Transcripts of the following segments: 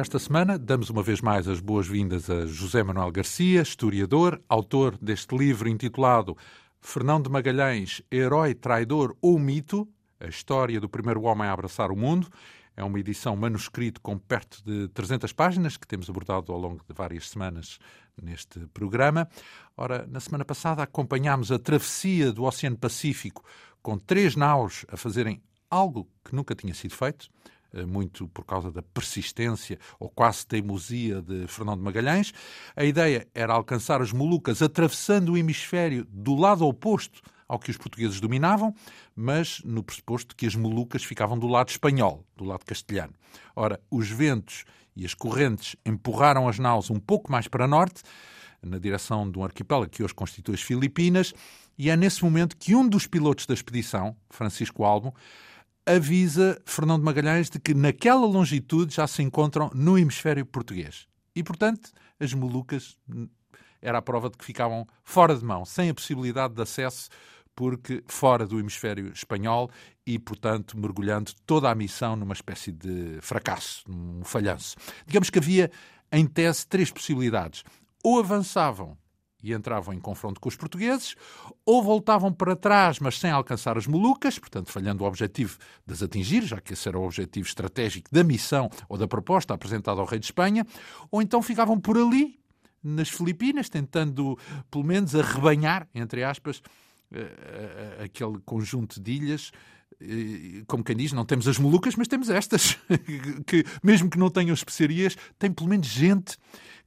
Esta semana damos uma vez mais as boas-vindas a José Manuel Garcia, historiador, autor deste livro intitulado Fernão de Magalhães, Herói, Traidor ou Mito? A história do primeiro homem a abraçar o mundo. É uma edição manuscrito com perto de 300 páginas que temos abordado ao longo de várias semanas neste programa. Ora, na semana passada acompanhámos a travessia do Oceano Pacífico com três naus a fazerem algo que nunca tinha sido feito, muito por causa da persistência ou quase teimosia de Fernão de Magalhães. A ideia era alcançar as Molucas atravessando o hemisfério do lado oposto ao que os portugueses dominavam, mas no pressuposto que as Molucas ficavam do lado espanhol, do lado castelhano. Ora, os ventos e as correntes empurraram as naus um pouco mais para norte, na direção de um arquipélago que hoje constitui as Filipinas, e é nesse momento que um dos pilotos da expedição, Francisco Albo, avisa Fernão de Magalhães de que naquela longitude já se encontram no hemisfério português. E, portanto, as Molucas hum, era a prova de que ficavam fora de mão, sem a possibilidade de acesso porque fora do hemisfério espanhol e, portanto, mergulhando toda a missão numa espécie de fracasso, um falhanço. Digamos que havia, em tese, três possibilidades. Ou avançavam e entravam em confronto com os portugueses, ou voltavam para trás, mas sem alcançar as Molucas, portanto, falhando o objetivo de as atingir, já que esse era o objetivo estratégico da missão ou da proposta apresentada ao rei de Espanha, ou então ficavam por ali, nas Filipinas, tentando, pelo menos, arrebanhar, entre aspas, aquele conjunto de ilhas como quem diz, não temos as Molucas, mas temos estas, que mesmo que não tenham especiarias, tem pelo menos gente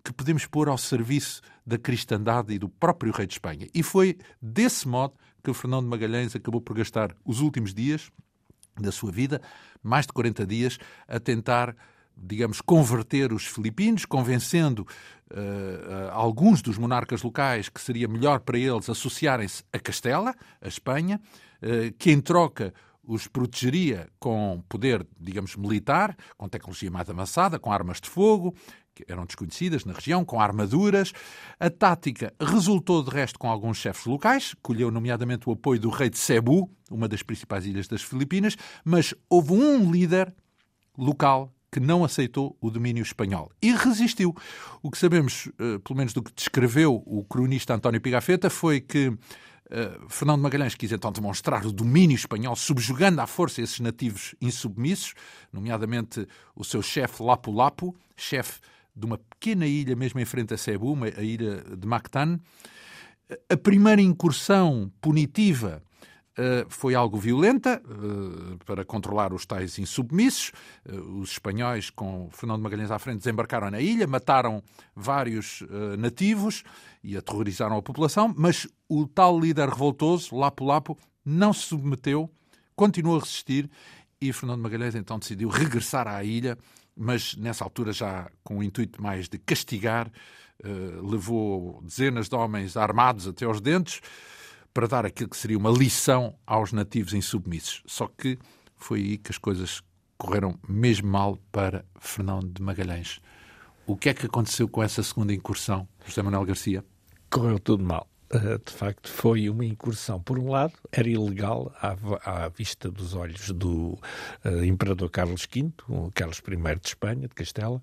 que podemos pôr ao serviço da cristandade e do próprio rei de Espanha. E foi desse modo que Fernão de Magalhães acabou por gastar os últimos dias da sua vida, mais de 40 dias, a tentar digamos, converter os filipinos, convencendo uh, alguns dos monarcas locais que seria melhor para eles associarem-se a Castela, a Espanha, uh, que em troca os protegeria com poder, digamos, militar, com tecnologia mais avançada, com armas de fogo, que eram desconhecidas na região, com armaduras. A tática resultou, de resto, com alguns chefes locais, colheu nomeadamente o apoio do rei de Cebu, uma das principais ilhas das Filipinas, mas houve um líder local que não aceitou o domínio espanhol e resistiu. O que sabemos, eh, pelo menos do que descreveu o cronista António Pigafetta, foi que uh, Fernando Magalhães quis então demonstrar o domínio espanhol, subjugando à força esses nativos insubmissos, nomeadamente o seu chefe Lapu-Lapu, chefe de uma pequena ilha mesmo em frente a Cebu, a ilha de Mactan. A primeira incursão punitiva Uh, foi algo violenta uh, para controlar os tais insubmissos. Uh, os espanhóis, com Fernando Magalhães à frente, desembarcaram na ilha, mataram vários nativos e aterrorizaram a população, mas o tal líder revoltoso, Lapo Lapo, não se submeteu, continuou a resistir e Fernando Magalhães então decidiu regressar à ilha, mas nessa altura já com o intuito mais de castigar, levou dezenas de homens armados até aos dentes para dar aquilo que seria uma lição aos nativos insubmissos. Só que foi aí que as coisas correram mesmo mal para Fernão de Magalhães. O que é que aconteceu com essa segunda incursão, José Manuel Garcia? Correu tudo mal. Eh, de facto, foi uma incursão. Por um lado, era ilegal à, à vista dos olhos do uh, imperador Carlos V, Carlos I de Espanha, de Castela,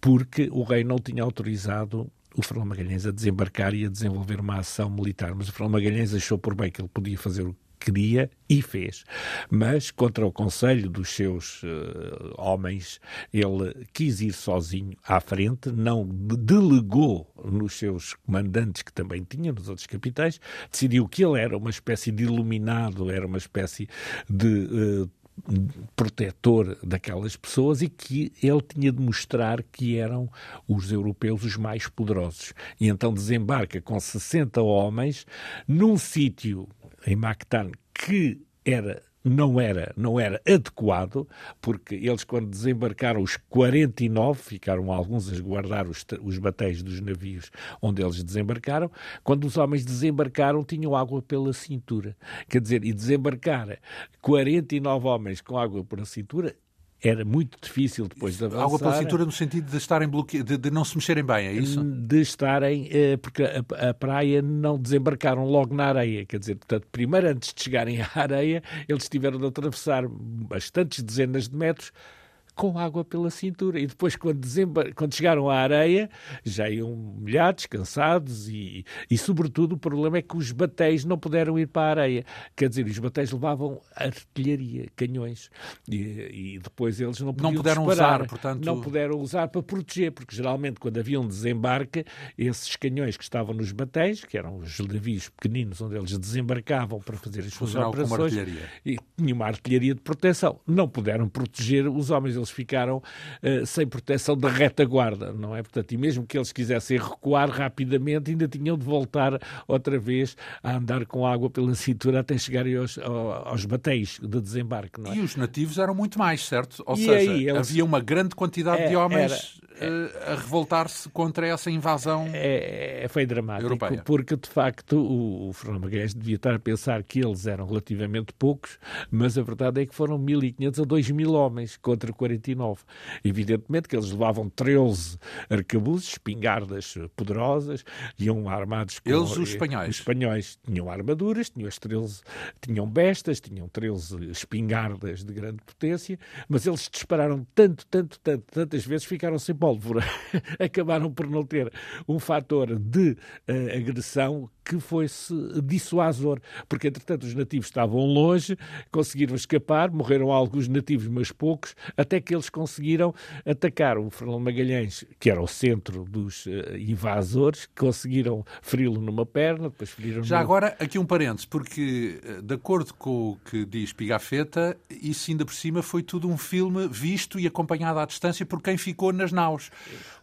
porque o rei não tinha autorizado o Fernão Magalhães a desembarcar e a desenvolver uma ação militar. Mas o Fernão Magalhães achou por bem que ele podia fazer o que queria e fez. Mas, contra o conselho dos seus uh, homens, ele quis ir sozinho à frente, não delegou nos seus comandantes, que também tinha, nos outros capitães, decidiu que ele era uma espécie de iluminado, era uma espécie de. Uh, protetor daquelas pessoas e que ele tinha de mostrar que eram os europeus os mais poderosos. E então desembarca com 60 homens num sítio em Mactan que era não era, não era adequado, porque eles, quando desembarcaram os 49, ficaram alguns a guardar os, os batéis dos navios onde eles desembarcaram, quando os homens desembarcaram, tinham água pela cintura. Quer dizer, e desembarcar 49 homens com água pela cintura era muito difícil depois de avançar. Água pela cintura no sentido de estarem bloque... de, de, não se mexerem bem, é isso? De estarem, eh, porque a, a, praia não desembarcaram logo na areia, quer dizer, portanto, primeiro antes de chegarem à areia, eles tiveram de atravessar bastantes dezenas de metros com água pela cintura. E depois, quando, quando chegaram à areia, já iam molhados, cansados e, e, sobretudo, o problema é que os batéis não puderam ir para a areia. Quer dizer, os batéis levavam artilharia, canhões, e, e depois eles não Não puderam disparar, usar, portanto... Não puderam usar para proteger, porque geralmente quando havia um desembarque, esses canhões que estavam nos batéis, que eram os navios pequeninos onde eles desembarcavam para fazer as suas operações, e tinha uma artilharia de proteção. Não puderam proteger os homens, eles ficaram uh, sem proteção da retaguarda, não é? Portanto, e mesmo que eles quisessem recuar rapidamente, ainda tinham de voltar outra vez a andar com água pela cintura até chegarem aos, aos batéis de desembarque, não é? E os nativos eram muito mais, certo? Ou e seja, aí, eles... havia uma grande quantidade é, de homens era, é, a revoltar-se contra essa invasão é, é, foi dramático, europeia. porque de facto o, o Fernando Magalhães devia estar a pensar que eles eram relativamente poucos, mas a verdade é que foram 1.500 a 2.000 homens contra 49. Evidentemente que eles levavam 13 arcabuzes, espingardas poderosas, iam armados com... Eles, os espanhóis? Os espanhóis tinham armaduras, tinham as 13, tinham bestas, tinham 13 espingardas de grande potência, mas eles dispararam tanto, tanto, tanto, tantas vezes, ficaram sem pólvora. Acabaram por não ter um fator de uh, agressão que fosse dissuasor, porque entretanto os nativos estavam longe, conseguiram escapar, morreram alguns nativos, mas poucos, até que eles conseguiram atacar o Fernando Magalhães, que era o centro dos uh, invasores, conseguiram feri-lo numa perna, depois feriram... Já no... agora, aqui um parênteses, porque eh, de acordo com o que diz Pigafetta, isso ainda por cima foi tudo um filme visto e acompanhado à distância por quem ficou nas naus,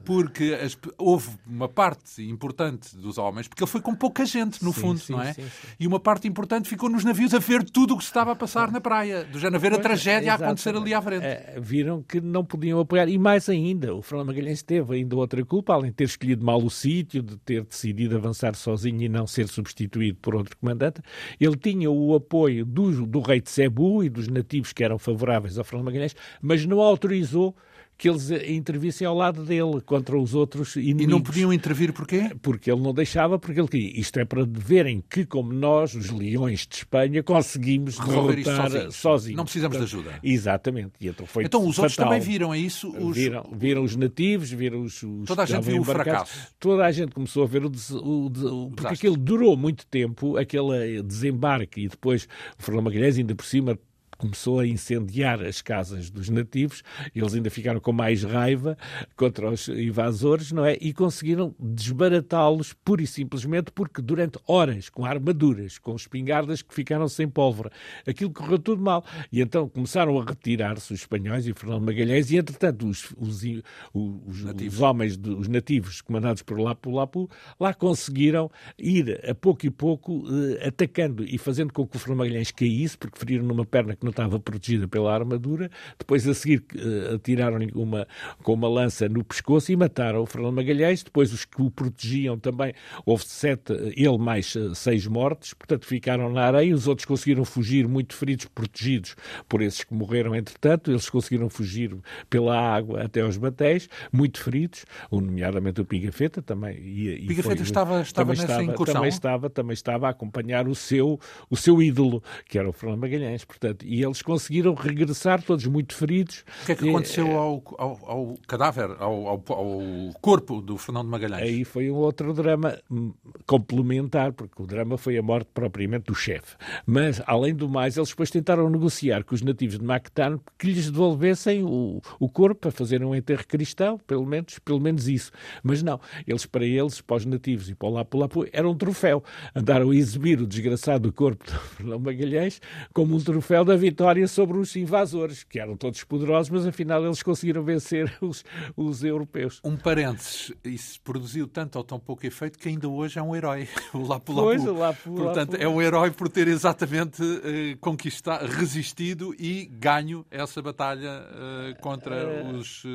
porque as... houve uma parte importante dos homens, porque ele foi com pouca gente, no sim, fundo, sim, não é? Sim, e uma parte importante ficou nos navios a ver tudo o que se estava a passar na praia, do género a ver a tragédia a acontecer ali à frente. É, viram que não podiam apoiar. E mais ainda, o Fernando Magalhães teve ainda outra culpa, além de ter escolhido mal o sítio, de ter decidido avançar sozinho e não ser substituído por outro comandante, ele tinha o apoio do, do rei de Cebu e dos nativos que eram favoráveis ao Fernando Magalhães, mas não autorizou que eles intervissem ao lado dele contra os outros inimigos. E não podiam intervir porquê? Porque ele não deixava, porque ele queria. Isto é para verem que, como nós, os leões de Espanha, conseguimos resolver isto sozinhos. sozinhos. Não precisamos de ajuda. Exatamente. E então foi então os fatal. outros também viram, é isso? Os... Viram, viram os nativos, viram os. os Toda a gente viu o fracasso. Toda a gente começou a ver o. Des... o, o... Porque aquilo durou muito tempo, aquele desembarque, e depois o Fernando Magalhães, ainda por cima, começou a incendiar as casas dos nativos, eles ainda ficaram com mais raiva contra os invasores, não é? E conseguiram desbaratá-los pura e simplesmente porque durante horas, com armaduras, com espingardas que ficaram sem pólvora, aquilo correu tudo mal. E então começaram a retirar-se os espanhóis e Fernando Magalhães e, entretanto, os, os, os, os homens, de, os nativos comandados por Lapu Lapu, lá conseguiram ir a pouco e pouco eh, atacando e fazendo com que o Fernando Magalhães caísse, porque feriram numa perna que não estava protegida pela armadura. Depois, a seguir, uh, atiraram-lhe uma, com uma lança no pescoço e mataram o Fernando Magalhães. Depois, os que o protegiam também, houve sete, ele mais uh, seis mortes, portanto, ficaram na areia. Os outros conseguiram fugir, muito feridos, protegidos por esses que morreram entretanto. Eles conseguiram fugir pela água até aos batéis, muito feridos, nomeadamente o Pigafetta também. E, e Pigafetta foi, estava, estava nessa estava, incursão? Também estava, também estava a acompanhar o seu, o seu ídolo, que era o Fernando Magalhães. Portanto, e eles conseguiram regressar, todos muito feridos. O que é que aconteceu e, ao, ao, ao, cadáver, ao, ao, corpo do Fernando Magalhães? Aí foi um outro drama hum, complementar, porque o drama foi a morte propriamente do chefe. Mas, além do mais, eles depois tentaram negociar com os nativos de Mactan que lhes devolvessem o, o corpo para fazerem um enterro cristão, pelo menos, pelo menos isso. Mas não, eles para eles, para os nativos e para o Lapu Lapu, era um troféu. Andaram a exibir o desgraçado corpo do Fernando Magalhães como um troféu da vitória sobre os invasores, que eram todos poderosos, mas afinal eles conseguiram vencer os, os europeus. Um parênteses, isso produziu tanto ou tão pouco efeito que ainda hoje é um herói, o Lapu Lapu. Pois, o Lapu Portanto, Lapu. é um herói por ter exatamente uh, conquistado, resistido e ganho essa batalha uh, contra uh... os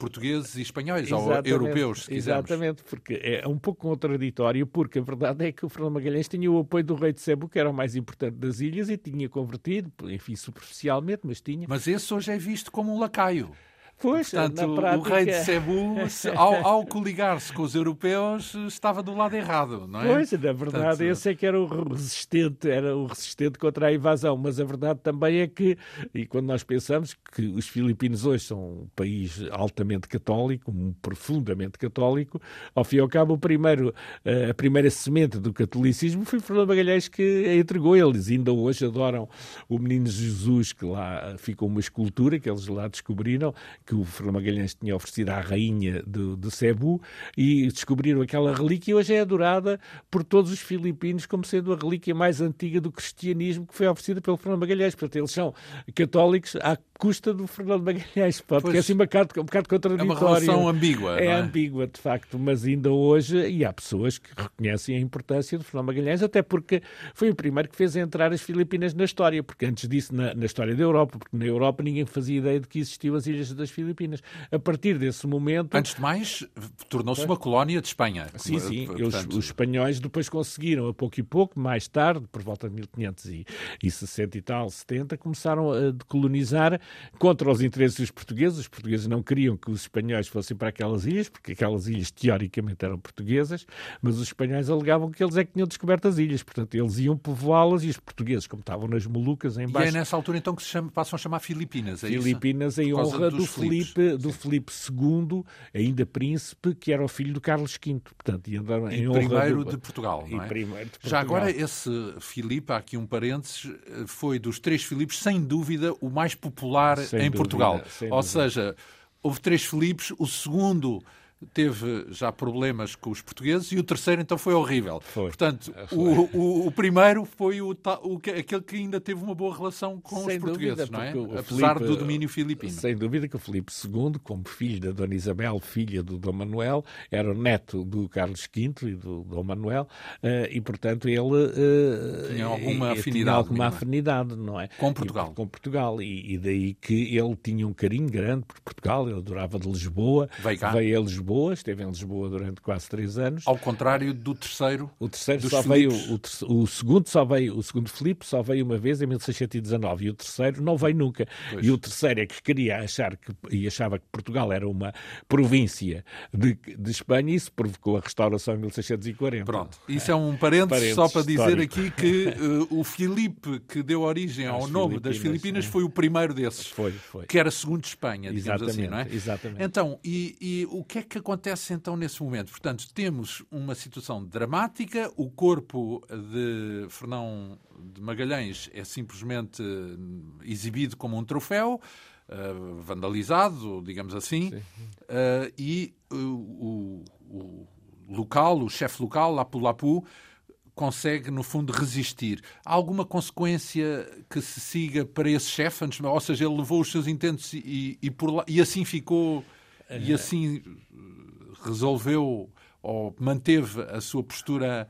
portugueses e espanhóis, exatamente, ou europeus, se quisermos. Exatamente, porque é um pouco contraditório, porque a verdade é que o Fernando Magalhães tinha o apoio do rei de Cebu, que era o mais importante das ilhas, e tinha convertido, enfim, superficialmente, mas tinha. Mas esse hoje é visto como um lacaio. Pois, Portanto, prática... o rei de Cebu, ao, ao coligar-se com os europeus, estava do lado errado, não é? Pois, na verdade, Portanto... esse é que era o resistente, era o resistente contra a invasão, mas a verdade também é que, e quando nós pensamos que os filipinos hoje são um país altamente católico, profundamente católico, ao fim e ao cabo, o primeiro, eh, a primeira semente do catolicismo foi Fernando Magalhães que a entregou. Eles ainda hoje adoram o menino Jesus, que lá ficou uma escultura que eles lá descobriram, que o Fernando Magalhães tinha oferecido à rainha de, de Cebu e descobriram aquela relíquia e hoje é adorada por todos os filipinos como sendo a relíquia mais antiga do cristianismo que foi oferecida pelo Fernando Magalhães. Portanto, eles são católicos à custa do Fernando Magalhães, porque pois, é assim um bocado, um bocado contraditório. É uma relação ambígua. É, é, ambígua, de facto, mas ainda hoje, e há pessoas que reconhecem a importância do Fernando Magalhães, até porque foi o primeiro que fez entrar as Filipinas na história, porque antes disso, na, na história da Europa, porque na Europa ninguém fazia ideia de que existiam as Ilhas das Filipinas. A partir desse momento. Antes de mais, tornou-se uma colónia de Espanha. Sim, sim. Portanto... Os, os, espanhóis depois conseguiram, a pouco e pouco, mais tarde, por volta de 1560 e tal, 70, começaram a decolonizar contra os interesses dos portugueses. Os portugueses não queriam que os espanhóis fossem para aquelas ilhas, porque aquelas ilhas teoricamente eram portuguesas, mas os espanhóis alegavam que eles é que tinham descoberto as ilhas. Portanto, eles iam povoá-las e os portugueses, como estavam nas Molucas, em baixo... E é nessa altura então que se chama, passam a chamar Filipinas, é Filipinas isso? em honra do Filipe, do Filipe II, ainda príncipe, que era o filho do Carlos V. Portanto, e em honra primeiro do... de Portugal, não é? primeiro de Portugal. Já agora, esse Filipe, há aqui um parênteses, foi dos três Filipes, sem dúvida, o mais popular sem em dúvida, Portugal. Ou seja, houve três Filipes, o segundo teve já problemas com os portugueses e o terceiro então foi horrível. Foi. Portanto, foi. O, o, o, primeiro foi o, o, aquele que ainda teve uma boa relação com sem os portugueses, dúvida, não é? Apesar Felipe, do domínio filipino. Sem dúvida que o Filipe II, como filho da Dona Isabel, filha do Dom Manuel, era o neto do Carlos V e do Dom Manuel, uh, e portanto ele uh, tinha alguma afinidade, tinha alguma afinidade, não é? Com Portugal. E, com Portugal, e, e, daí que ele tinha um carinho grande por Portugal, ele adorava de Lisboa, veio, cá. veio a Lisboa Lisboa, esteve em Lisboa durante quase três anos. Ao contrário do terceiro. O terceiro só veio, o, o, segundo só veio, o segundo Filipe só veio uma vez em 1619 e o terceiro não veio nunca. Pois. E o terceiro é que queria achar que e achava que Portugal era uma província de, de Espanha e isso provocou a restauração em 1640. Pronto, isso é um parênteses, só para dizer aqui que uh, o Filipe que deu origem ao nome das Filipinas é. foi o primeiro desses. Foi, foi. Que era segundo Espanha, digamos exatamente, assim, não é? Exatamente. Então, e, e o que é que acontece então nesse momento? Portanto, temos uma situação dramática, o corpo de Fernão de Magalhães é simplesmente exibido como um troféu, uh, vandalizado, digamos assim, uh, e uh, o, o, local, o chefe local, Lapu-Lapu, consegue, no fundo, resistir. Há alguma consequência que se siga para esse chefe? Ou seja, ele levou os seus intentos e, e, lá, e assim ficou, e assim resolveu ou manteve a sua postura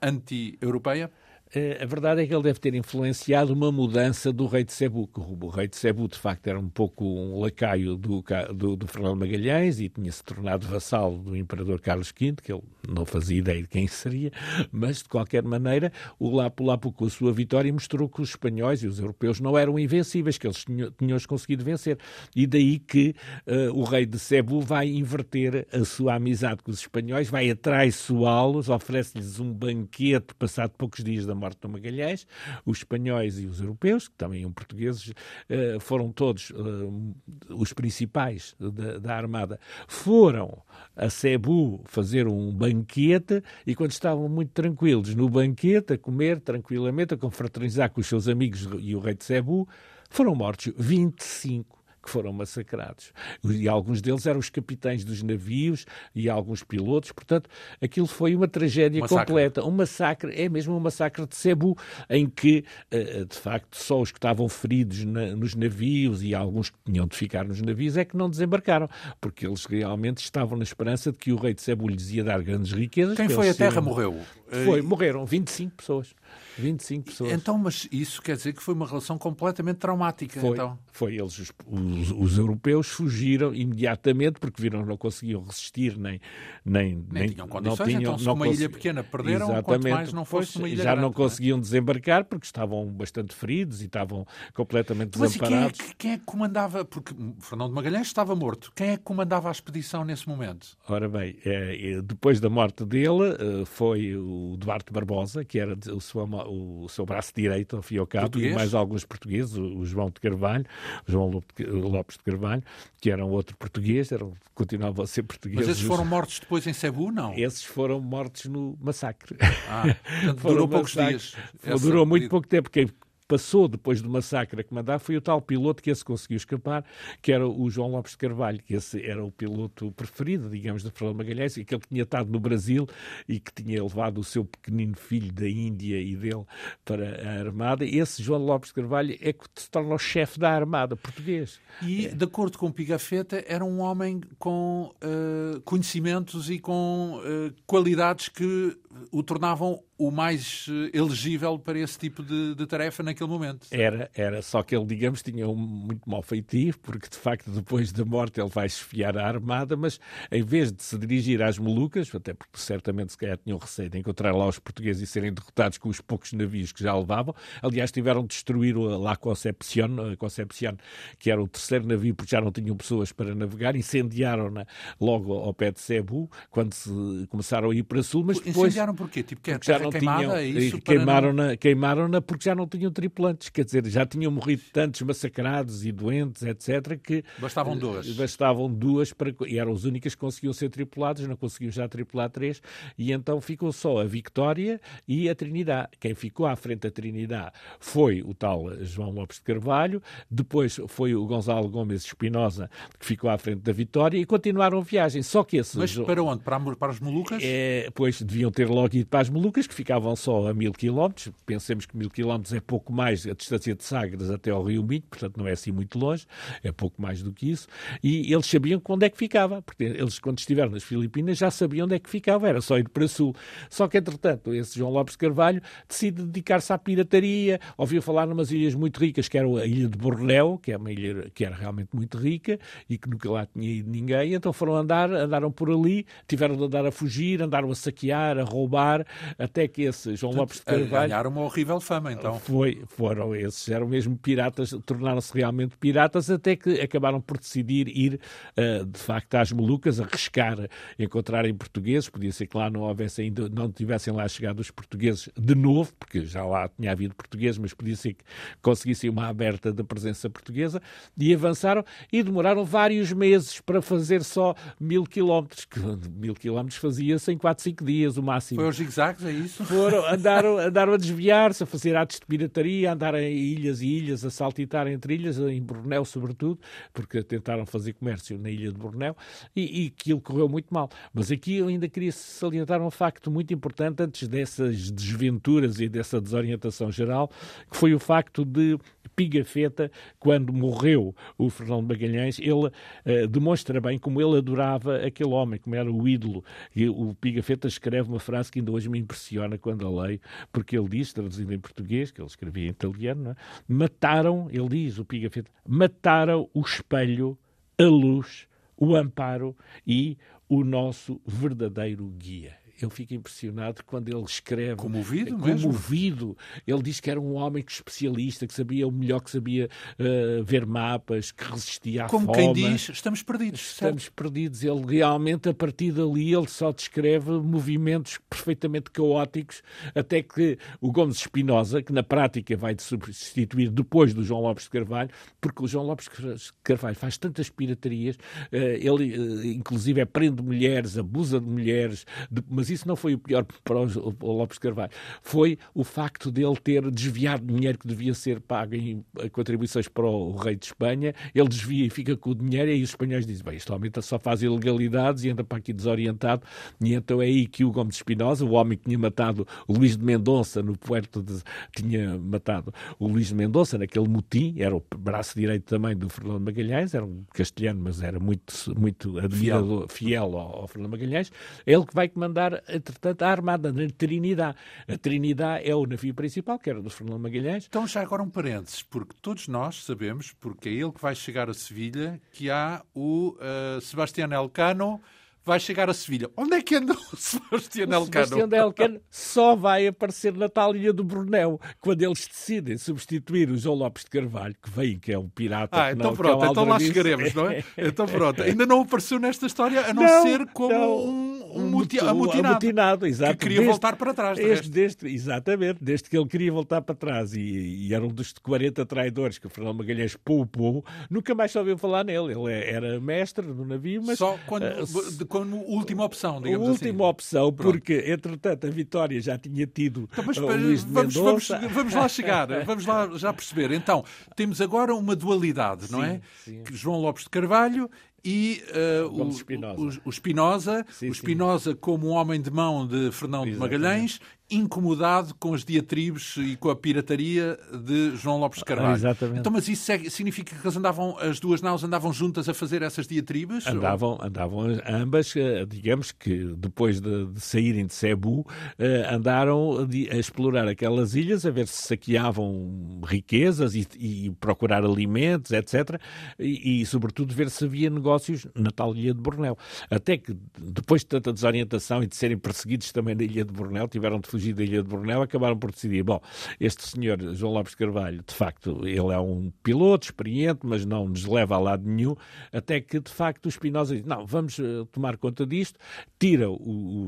anti-europeia? Eh, a verdade é que ele deve ter influenciado uma mudança do rei de Cebu, que o rei de Cebu, de facto, era um pouco um lacaio do, do, do Fernando Magalhães e tinha-se tornado vassalo do imperador Carlos V, que ele não fazia ideia de quem seria, mas, de qualquer maneira, o Lapu-Lapu, com a sua vitória, mostrou que os espanhóis e os europeus não eram invencíveis, que eles tinham, tinham conseguido vencer. E daí que uh, o rei de Cebu vai inverter a sua amizade com os espanhóis, vai atraiçoá-los, oferece-lhes um banquete passado poucos dias da morte do Magalhães, os espanhóis e os europeus, que também são portugueses, eh, foram todos eh, os principais da, da Armada, foram a Cebu fazer um banquete e quando estavam muito tranquilos no banquete, a comer tranquilamente, a confraternizar com os seus amigos e o rei de Cebu, foram mortos 25 que foram massacrados. E alguns deles eram os capitães dos navios e alguns pilotos, portanto, aquilo foi uma tragédia massacre. completa. Um massacre, é mesmo um massacre de Cebu, em que, eh, de facto, só os que estavam feridos na, nos navios e alguns que tinham de ficar nos navios é que não desembarcaram, porque eles realmente estavam na esperança de que o rei de Cebu lhes ia dar grandes riquezas. Quem foi a terra morreu? Foi, morreram 25 pessoas. 25 pessoas. Então, mas isso quer dizer que foi uma relação completamente traumática. Foi, então. foi. Eles, os, os, os, europeus fugiram imediatamente porque viram que não conseguiam resistir nem nem, nem, nem tinham condições. Não tinham, então, se não uma ilha pequena perderam, Exatamente. quanto mais não fosse uma ilha Já grande, não é? conseguiam não desembarcar porque estavam bastante feridos e estavam completamente mas desamparados. Quem é, quem é que comandava? Porque Fernando de Magalhães estava morto. Quem é que comandava a expedição nesse momento? Ora bem, é, depois da morte dele eh, foi o Duarte Barbosa, que era o seu, o seu braço direito, ao fim e ao cabo, Português? e mais alguns portugueses, o João de Carvalho, o João Lopes de Carvalho, que era um outro português, eram, continuavam a ser portugueses. Mas esses foram mortos depois em Cebu, não? Esses foram mortos no massacre. Ah, durou poucos dias. Durou muito pouco tempo, porque passou depois do massacre a comandar foi o tal piloto que esse conseguiu escapar, que era o João Lopes de Carvalho, que esse era o piloto preferido, digamos, de Fernando Magalhães, e que ele tinha estado no Brasil e que tinha levado o seu pequenino filho da Índia e dele para a Armada. Esse João Lopes de Carvalho é que se torna o chefe da Armada português. E, é. de acordo com Pigafetta, era um homem com uh, conhecimentos e com uh, qualidades que o tornavam o mais eh, elegível para esse tipo de, de, tarefa naquele momento. Era, era, só que ele, digamos, tinha um muito mau feitiço, porque de facto depois da morte ele vai esfiar a armada, mas em vez de se dirigir às Molucas, até porque certamente se calhar tinham receio de encontrar lá os portugueses e serem derrotados com os poucos navios que já levavam, aliás tiveram de destruir lá Concepción, Concepción, que era o terceiro navio, porque já não tinham pessoas para navegar, incendiaram-na logo ao pé de Cebu, quando se começaram a ir para sul, mas depois... Incendiaram porquê? Tipo, que porque já não tinham, é isso queimaram-na não... queimaram porque já não tinham tripulantes, quer dizer, já tinham morrido tantos massacrados e doentes, etc, que bastavam duas. Bastavam duas para e eram as únicas que conseguiam ser tripuladas, não conseguiam já tripular três, e então ficou só a Vitória e a Trinidade. Quem ficou à frente da Trinidade foi o tal João Lopes de Carvalho, depois foi o Gonzalo Gomes Espinosa que ficou à frente da Vitória e continuaram a viagem. Só que esses Mas para onde? Para, para as Molucas? É, pois deviam ter logo ido para as Molucas, que ficavam só a mil quilómetros. Pensemos que mil quilómetros é pouco mais a distância de Sagres até ao Rio Minho, portanto não é assim muito longe, é pouco mais do que isso. E eles sabiam onde é que ficava, porque eles, quando estiveram nas Filipinas, já sabiam onde é que ficava, era só ir para sul. Só que, entretanto, esse João Lopes Carvalho decide dedicar-se à pirataria, ouviu falar numas ilhas muito ricas, que era a ilha de Bornéu, que é uma ilha que era realmente muito rica e que nunca lá tinha ido ninguém, então foram andar, andaram por ali, tiveram de andar a fugir, andaram a saquear, a roubar, até que esse João Lopes de Carvalho... Ganharam uma horrível fama, então. Foi, foram esses, eram mesmo piratas, tornaram-se realmente piratas, até que acabaram por decidir ir, uh, de facto, às Molucas, arriscar, encontrarem portugueses, podia ser que lá não houvesse ainda, não tivessem lá chegado os portugueses de novo, porque já lá tinha havido portugueses, mas podia ser que conseguissem uma aberta da presença portuguesa, e avançaram e demoraram vários meses para fazer só mil quilómetros, que mil quilómetros fazia-se em 4, 5 dias, o máximo. Foi aos zigzags, é isso? Foram, andaram, andaram a desviar-se, a fazer atos de pirataria, a andar em ilhas e ilhas, a saltitar entre ilhas, em Bornéu sobretudo, porque tentaram fazer comércio na ilha de Bornéu, e, e aquilo correu muito mal. Mas aqui eu ainda queria salientar um facto muito importante antes dessas desventuras e dessa desorientação geral, que foi o facto de Pigafetta, quando morreu o Fernando Magalhães, ele uh, demonstra bem como ele adorava aquele homem, como era o ídolo. E o Pigafetta escreve uma frase que ainda hoje me impressiona quando a leio, porque ele diz, traduzido em português, que ele escrevia em italiano, é? mataram, ele diz, o Pigafetta, mataram o espelho, a luz, o amparo e o nosso verdadeiro guia eu fico impressionado quando ele escreve. Comovido, comovido. Mesmo? Ele diz que era um homem especialista, que sabia o melhor que sabia uh, ver mapas, que resistia à Como fome. Como quem diz, estamos perdidos. Estamos certo? perdidos. Ele realmente, a partir dali, ele só descreve movimentos perfeitamente caóticos, até que o Gomes Espinosa, que na prática vai substituir depois do João Lopes de Carvalho, porque o João Lopes de Carvalho faz tantas piratarias, uh, ele uh, inclusive é prende mulheres, abusa de mulheres, de, mas isso não foi o pior para o, o Lopes Carvalho. Foi o facto dele ter desviado dinheiro que devia ser pago em contribuições para o rei de Espanha. Ele desvia e fica com o dinheiro, e aí os espanhóis dizem: bem, este homem só faz ilegalidades e anda para aqui desorientado. E então é aí que o Gomes Espinosa, o homem que tinha matado o Luís de Mendonça no Puerto de. tinha matado o Luís de Mendonça naquele motim, era o braço direito também do Fernando Magalhães, era um castelhano, mas era muito, muito admirador, fiel, fiel ao, ao Fernando Magalhães. É ele que vai comandar entretanto, a Armada na Trinidad. A Trinidad é o navio principal, que era do Fernando Magalhães. Então, já agora um parênteses, porque todos nós sabemos, porque é ele que vai chegar a Sevilha, que há o uh, Sebastián Elcano vai chegar a Sevilha. Onde é que anda o Sebastião Elcano? O Sebastião Elcano só vai aparecer na tal ilha do Brunel, quando eles decidem substituir o João Lopes de Carvalho, que vem, que é um pirata. Ah, então não, pronto, é então lá chegaremos, não é? Então pronto, ainda não apareceu nesta história, a não, não ser como não, um, um, muti amutinado, amutinado exato. que queria desde, voltar para trás. Este, desde, exatamente, desde que ele queria voltar para trás e, e era um dos 40 traidores que o Fernando Magalhães poupou, nunca mais ouviu falar nele. Ele era mestre do navio, mas... Só quando, uh, como última opção, digamos assim. Última opção, Pronto. porque, entretanto, a Vitória já tinha tido então, mas, o Luís vamos, vamos, vamos, lá chegar, vamos lá já perceber. Então, temos agora uma dualidade, não sim, é? Sim. João Lopes de Carvalho e uh, o, o, o Spinoza, sim, o Spinoza como um homem de mão de Fernão de Magalhães incomodado com as diatribes e com a pirataria de João Lopes Carvalho. Ah, exatamente. Então, mas isso significa que as, andavam, as duas naus andavam juntas a fazer essas diatribes? Andavam, ou? andavam ambas, eh, digamos que depois de, de saírem de Cebu, eh, andaram a explorar aquelas ilhas, a ver se saqueavam riquezas e, e procurar alimentos, etc. E, e, sobretudo, ver se havia negócios na tal ilha de Bornel. Até que, depois de tanta desorientação e de serem perseguidos também na ilha de Bornel, tiveram de fugir fugir da Ilha de Borneo, acabaram por decidir, bom, este senhor João Lopes Carvalho, de facto, ele é um piloto experiente, mas não nos leva a lado nenhum, até que, de facto, o Espinosa diz, não, vamos uh, tomar conta disto, tira o,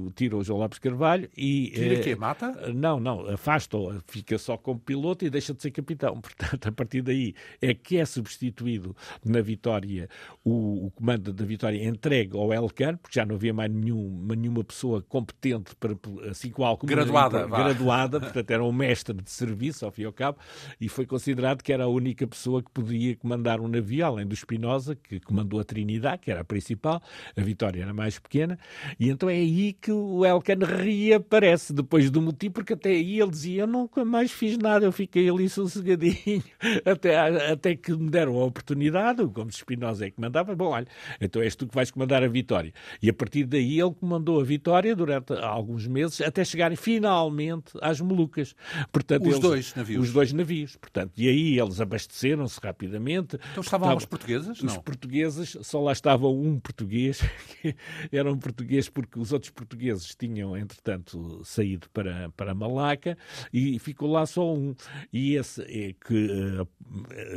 o, tira o João Lopes Carvalho e... Tira quê? Mata? Não, não, afasta-o, fica só como piloto e deixa de ser capitão. Portanto, a partir daí é que é substituído na Vitória, o, o comando da Vitória entregue ao Elcan, porque já não havia mais nenhum, nenhuma pessoa competente para, assim qual como graduado graduada. Graduada, portanto era um mestre de serviço, ao fim e ao cabo, e foi considerado que era a única pessoa que podia comandar um navio, além do Espinosa, que comandou a Trinidad, que era a principal, a Vitória era mais pequena, e então é aí que o Elkan reaparece, depois do motivo, porque até aí ele dizia, eu nunca mais fiz nada, eu fiquei ali sossegadinho, até, até que me deram a oportunidade, como Espinosa é que mandava, bom, olha, então és tu que vais comandar a Vitória. E a partir daí ele comandou a Vitória durante alguns meses, até chegarem finalmente finalmente às Molucas. Portanto, os eles, dois navios. Os dois navios. Portanto, e aí eles abasteceram-se rapidamente. Então estavam lá os portugueses? Os não. portugueses, só lá estava um português, que era um português porque os outros portugueses tinham, entretanto, saído para, para Malaca e ficou lá só um. E esse é que uh,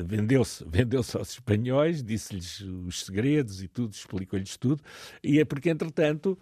vendeu-se vendeu aos espanhóis, disse-lhes os segredos e tudo, explicou-lhes tudo, e é porque, entretanto,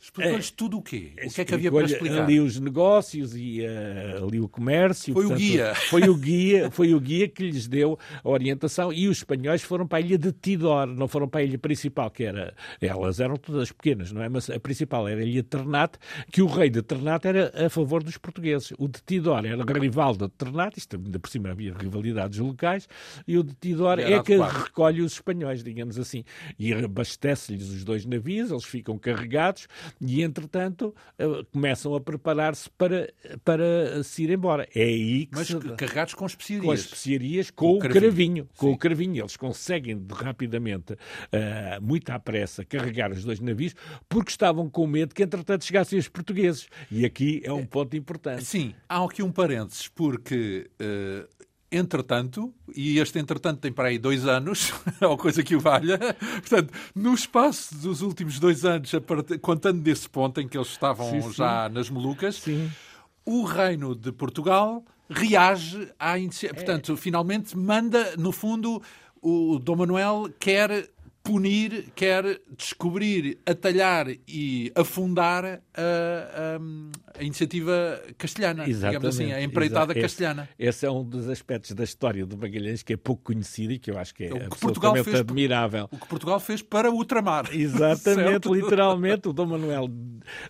Explicou-lhes é, tudo o quê? O que é que havia para explicar? Ali os negócios e uh, ali o comércio. Foi portanto, o guia. Foi o guia, foi o guia que lhes deu a orientação e os espanhóis foram para a ilha de Tidor, não foram para a ilha principal, que era, elas eram todas pequenas, não é? Mas a principal era a ilha de Ternate, que o rei de Ternate era a favor dos portugueses. O de Tidor era rival de Ternate, isto ainda por cima havia rivalidades locais, e o de Tidor é que recolhe os espanhóis, digamos assim, e abastece-lhes os dois navios, eles ficam carregados e, entretanto, eh, começam a preparar-se para, para se ir embora. É aí que Mas se... carregados com especiarias. Com as especiarias, com, com o cravinho. cravinho. Com o cravinho. Eles conseguem rapidamente, uh, muito à pressa, carregar os dois navios, porque estavam com medo que, entretanto, chegassem os portugueses. E aqui é um ponto importante. Sim, há aqui um parênteses, porque uh, Entretanto, e este entretanto tem para aí dois anos, ou coisa que o valha, portanto, no espaço dos últimos dois anos, contando desse ponto em que eles estavam sim, sim. já nas Molucas, sim. o Reino de Portugal reage à iniciativa. É. Portanto, finalmente manda, no fundo, o Dom Manuel quer punir, quer descobrir, atalhar e afundar a, a, a iniciativa castelhana, Exatamente. digamos assim, a empreitada Exa castelhana. Esse, esse, é um dos aspectos da história do Magalhães que é pouco conhecido e que eu acho que é o que absolutamente fez, admirável. O que Portugal fez para o tramar. Exatamente, literalmente. O Dom Manuel,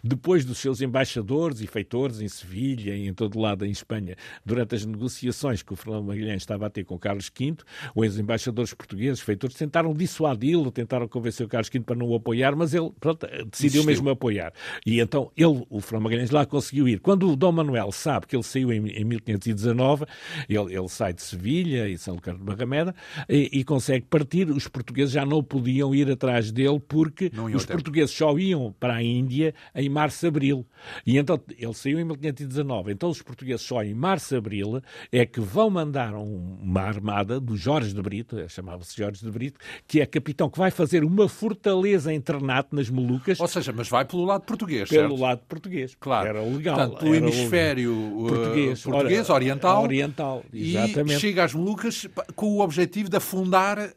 depois dos seus embaixadores e feitores em Sevilha e em todo lado em Espanha, durante as negociações que o Fernando Magalhães estava a ter com Carlos V, os embaixadores portugueses, feitores, tentaram dissuadi-lo Tentaram convencer o Carlos V para não o apoiar, mas ele pronto, decidiu mesmo apoiar. E então ele, o Fernão Magalhães, lá conseguiu ir. Quando o Dom Manuel sabe que ele saiu em, em 1519, ele, ele, sai de Sevilha e São Lucas de Barrameda e, e, consegue partir. Os portugueses já não podiam ir atrás dele porque os portugueses só iam para a Índia em março-abril. E então ele saiu em 1519. Então os portugueses só em março-abril é que vão mandar uma armada do Jorge de Brito, chamava-se Jorge de Brito, que é capitão que vai fazer uma fortaleza em Ternate, nas Molucas. Ou seja, mas vai pelo lado português, Pelo certo? lado português. Claro. Era legal. Portanto, pelo hemisfério uh, português, português oriental, oriental exatamente. e chega às Molucas com o objetivo de afundar uh,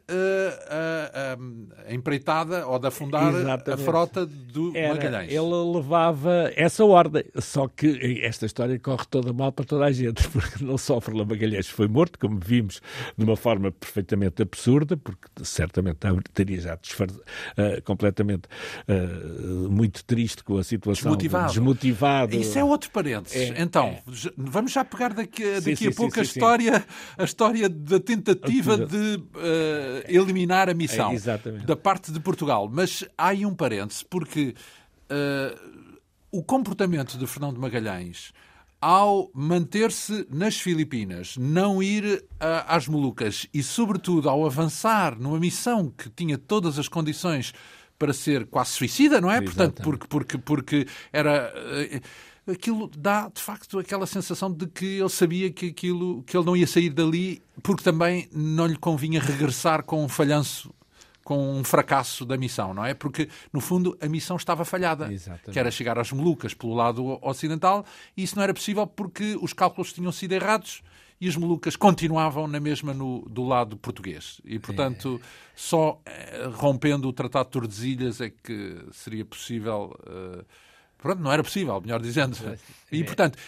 a, a, a, empreitada ou de afundar exatamente. a frota do Era, Magalhães. Ele levava essa ordem, só que esta história corre toda mal para toda a gente, porque não só Fernando Magalhães foi morto, como vimos, de uma forma perfeitamente absurda, porque certamente teria já uh, completamente uh, muito triste com a situação. Desmotivado. Desmotivado. Isso é outro parênteses. É, então, é. vamos já pegar daqui, daqui sim, a pouco sim, a, história, a história da tentativa de uh, eliminar a missão é, da parte de Portugal. Mas há aí um parêntese, porque o comportamento de Fernão de Magalhães ao manter-se nas Filipinas, não ir uh, às Molucas e, sobretudo, ao avançar numa missão que tinha todas as condições para ser quase suicida, não é? Portanto, porque, porque, porque era. Uh, aquilo dá, de facto, aquela sensação de que ele sabia que, aquilo, que ele não ia sair dali porque também não lhe convinha regressar com um falhanço com um fracasso da missão, não é? Porque, no fundo, a missão estava falhada, Exatamente. que era chegar às Molucas pelo lado ocidental, e isso não era possível porque os cálculos tinham sido errados e as Molucas continuavam na mesma no, do lado português. E, portanto, é. só eh, rompendo o Tratado de Tordesilhas é que seria possível... Uh, pronto, não era possível, melhor dizendo. É. E, portanto,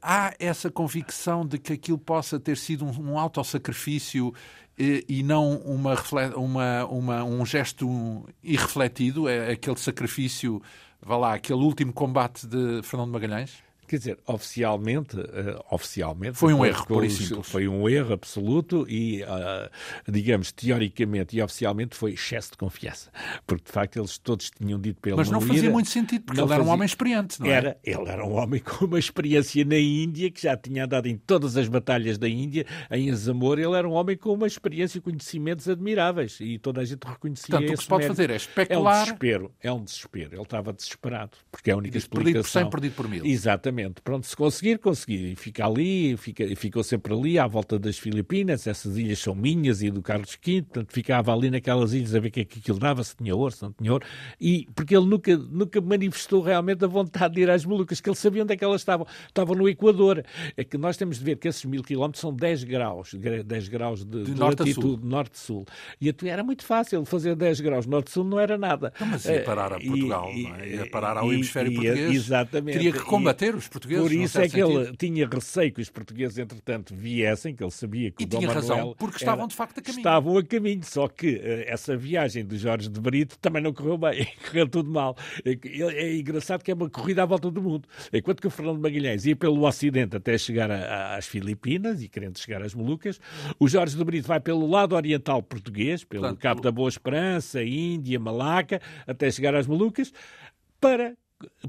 há essa convicção de que aquilo possa ter sido um, um autossacrifício e, não uma, uma, uma, um gesto irrefletido, é aquele sacrifício, vá lá, aquele último combate de Fernando Magalhães? Quer dizer, oficialmente, uh, oficialmente foi um erro, por isso. Foi um erro absoluto e, uh, digamos, teoricamente e oficialmente foi excesso de confiança. Porque, de facto, eles todos tinham dito para ele Mas não, fazia ir, muito sentido, porque ele fazia, era um homem experiente, não é? Era, ele era um homem com uma experiência na Índia, que já tinha andado em todas as batalhas da Índia, em Azamor, ele era um homem com uma experiência e conhecimentos admiráveis e toda a gente reconhecia Portanto, o que se pode mérito. fazer é especular... É um desespero, é um desespero. Ele estava desesperado, porque é a única explicação... Perdido por 100, perdido por mil. Exatamente. Pronto, se conseguir, conseguir. E fica ali, fica, ficou sempre ali, à volta das Filipinas. Essas ilhas são minhas e do Carlos V, portanto ficava ali naquelas ilhas a ver o que é que aquilo dava, se tinha ouro, se não tinha ouro. E porque ele nunca, nunca manifestou realmente a vontade de ir às Molucas, que ele sabia onde é que elas estavam. Estavam no Equador. É que nós temos de ver que esses mil quilómetros são 10 graus, 10 graus de, de, de norte latitude, norte-sul. E até era muito fácil fazer 10 graus norte-sul, não era nada. Então, mas ia parar a Portugal, e, não é? Ia parar ao hemisfério e, português. Exatamente. Teria que combater os portugueses. Por isso é que sentido. ele tinha receio que os portugueses, entretanto, viessem, que ele sabia que e o Dom tinha Manuel razão, porque estavam de facto a caminho. Estavam a caminho, só que uh, essa viagem de Jorge de Brito também não correu bem, correu tudo mal. É, é, engraçado que é uma corrida à volta do mundo. Enquanto que o Fernando Magalhães ia pelo Ocidente até chegar a, a, às Filipinas e querendo chegar às Molucas, o Jorge de Brito vai pelo lado oriental português, pelo Portanto, Cabo da Boa Esperança, Índia, Malaca, até chegar às Molucas, para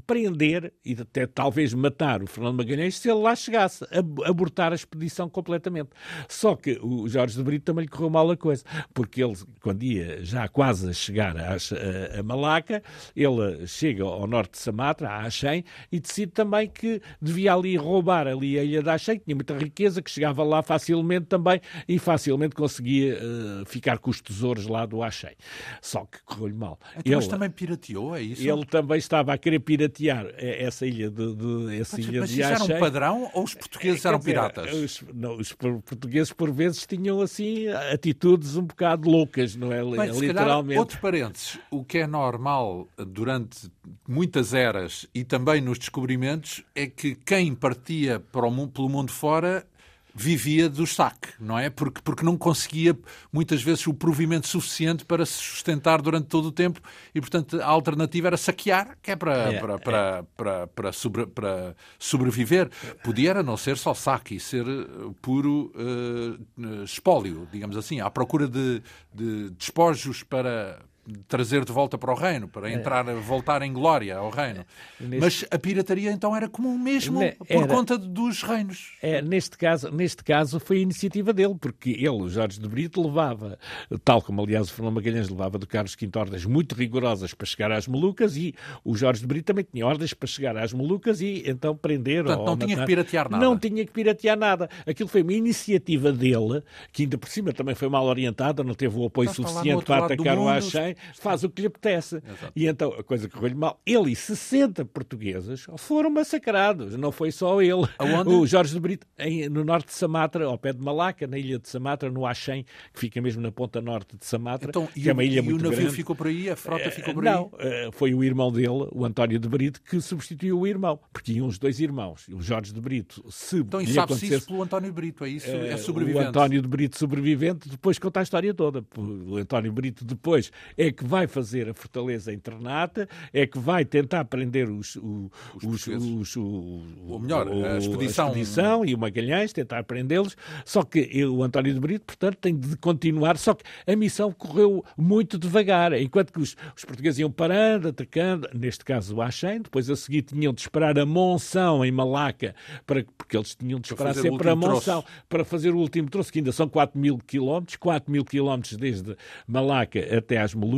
prender e até talvez matar o Fernando Magalhães se ele lá chegasse, abortar a expedição completamente. Só que o Jorge de Brito também lhe correu mal a coisa, porque ele, quando ia já quase a chegar a, a, a Malaca, ele chega ao norte de Samatra, a Axém, e decide também que devia ali roubar ali a ilha da Axém, que tinha muita riqueza, que chegava lá facilmente também e facilmente conseguia uh, ficar com os tesouros lá do Axém. Só que correu-lhe mal. Então, ele, mas também pirateou, é isso? Ele também estava a querer piratear essa ilha de, de essa mas, ilha mas de isso era um padrão ou os portugueses é, eram piratas? Os, não, os portugueses por vezes tinham assim atitudes um bocado loucas, não é? Bem, Literalmente. Outro parênteses, o que é normal durante muitas eras e também nos descobrimentos é que quem partia para o mundo, pelo mundo fora vivia do saque, não é? Porque, porque não conseguia, muitas vezes, o provimento suficiente para se sustentar durante todo o tempo e, portanto, a alternativa era saquear, que é para, é, para, é. para, para, para, sobre, para sobreviver. Podia era não ser só saque e ser eh, puro uh, espólio, digamos assim, à procura de, de despojos para trazer de volta para o reino, para é. entrar, voltar em glória ao reino. É, neste... Mas a pirataria então era comum mesmo era... por conta dos reinos. É, neste, caso, neste caso foi a iniciativa dele, porque ele, Jorge de Brito, levava, tal como aliás o Fernando Magalhães levava do Carlos V ordens muito rigorosas para chegar às Molucas e o Jorge de Brito também tinha ordens para chegar às Molucas e então prender Portanto, não tinha que piratear nada. Não tinha que piratear nada. Aquilo foi uma iniciativa dele, que ainda por cima também foi mal orientada, não teve o apoio suficiente para atacar o Axém faz o que lhe apetece. Exato. E então a coisa correu-lhe mal. Ele e 60 portugueses foram massacrados, não foi só ele. Aonde? O Jorge de Brito, em, no norte de Samatra, ao pé de Malaca, na ilha de Samatra, no Axém, que fica mesmo na ponta norte de Samatra, então, que é uma ilha e muito grande. E o navio ficou por aí? A frota ficou por aí? Não, eh, foi o irmão dele, o António de Brito, que substituiu o irmão, porque iam os dois irmãos. O Jorge de Brito, se Então, e sabe-se isso pelo António de Brito, é isso? É eh, sobrevivente? O António de Brito sobrevivente, depois conta a história toda. O António Brito depois é que vai fazer a fortaleza internata, é que vai tentar prender os, os, os, os o, ou melhor, a expedição. a expedição. e o Magalhães, tentar prendê-los, só que o António de Brito, portanto, tem de continuar, só que a missão correu muito devagar, enquanto que os, os portugueses iam parando, atacando, neste caso o Axém, depois a seguir tinham de esperar a Monção em Malaca, para, porque eles tinham de esperar sempre a Monção troço. para fazer o último troço, que ainda são 4 mil quilómetros, 4 mil quilómetros desde Malaca até às Molucas,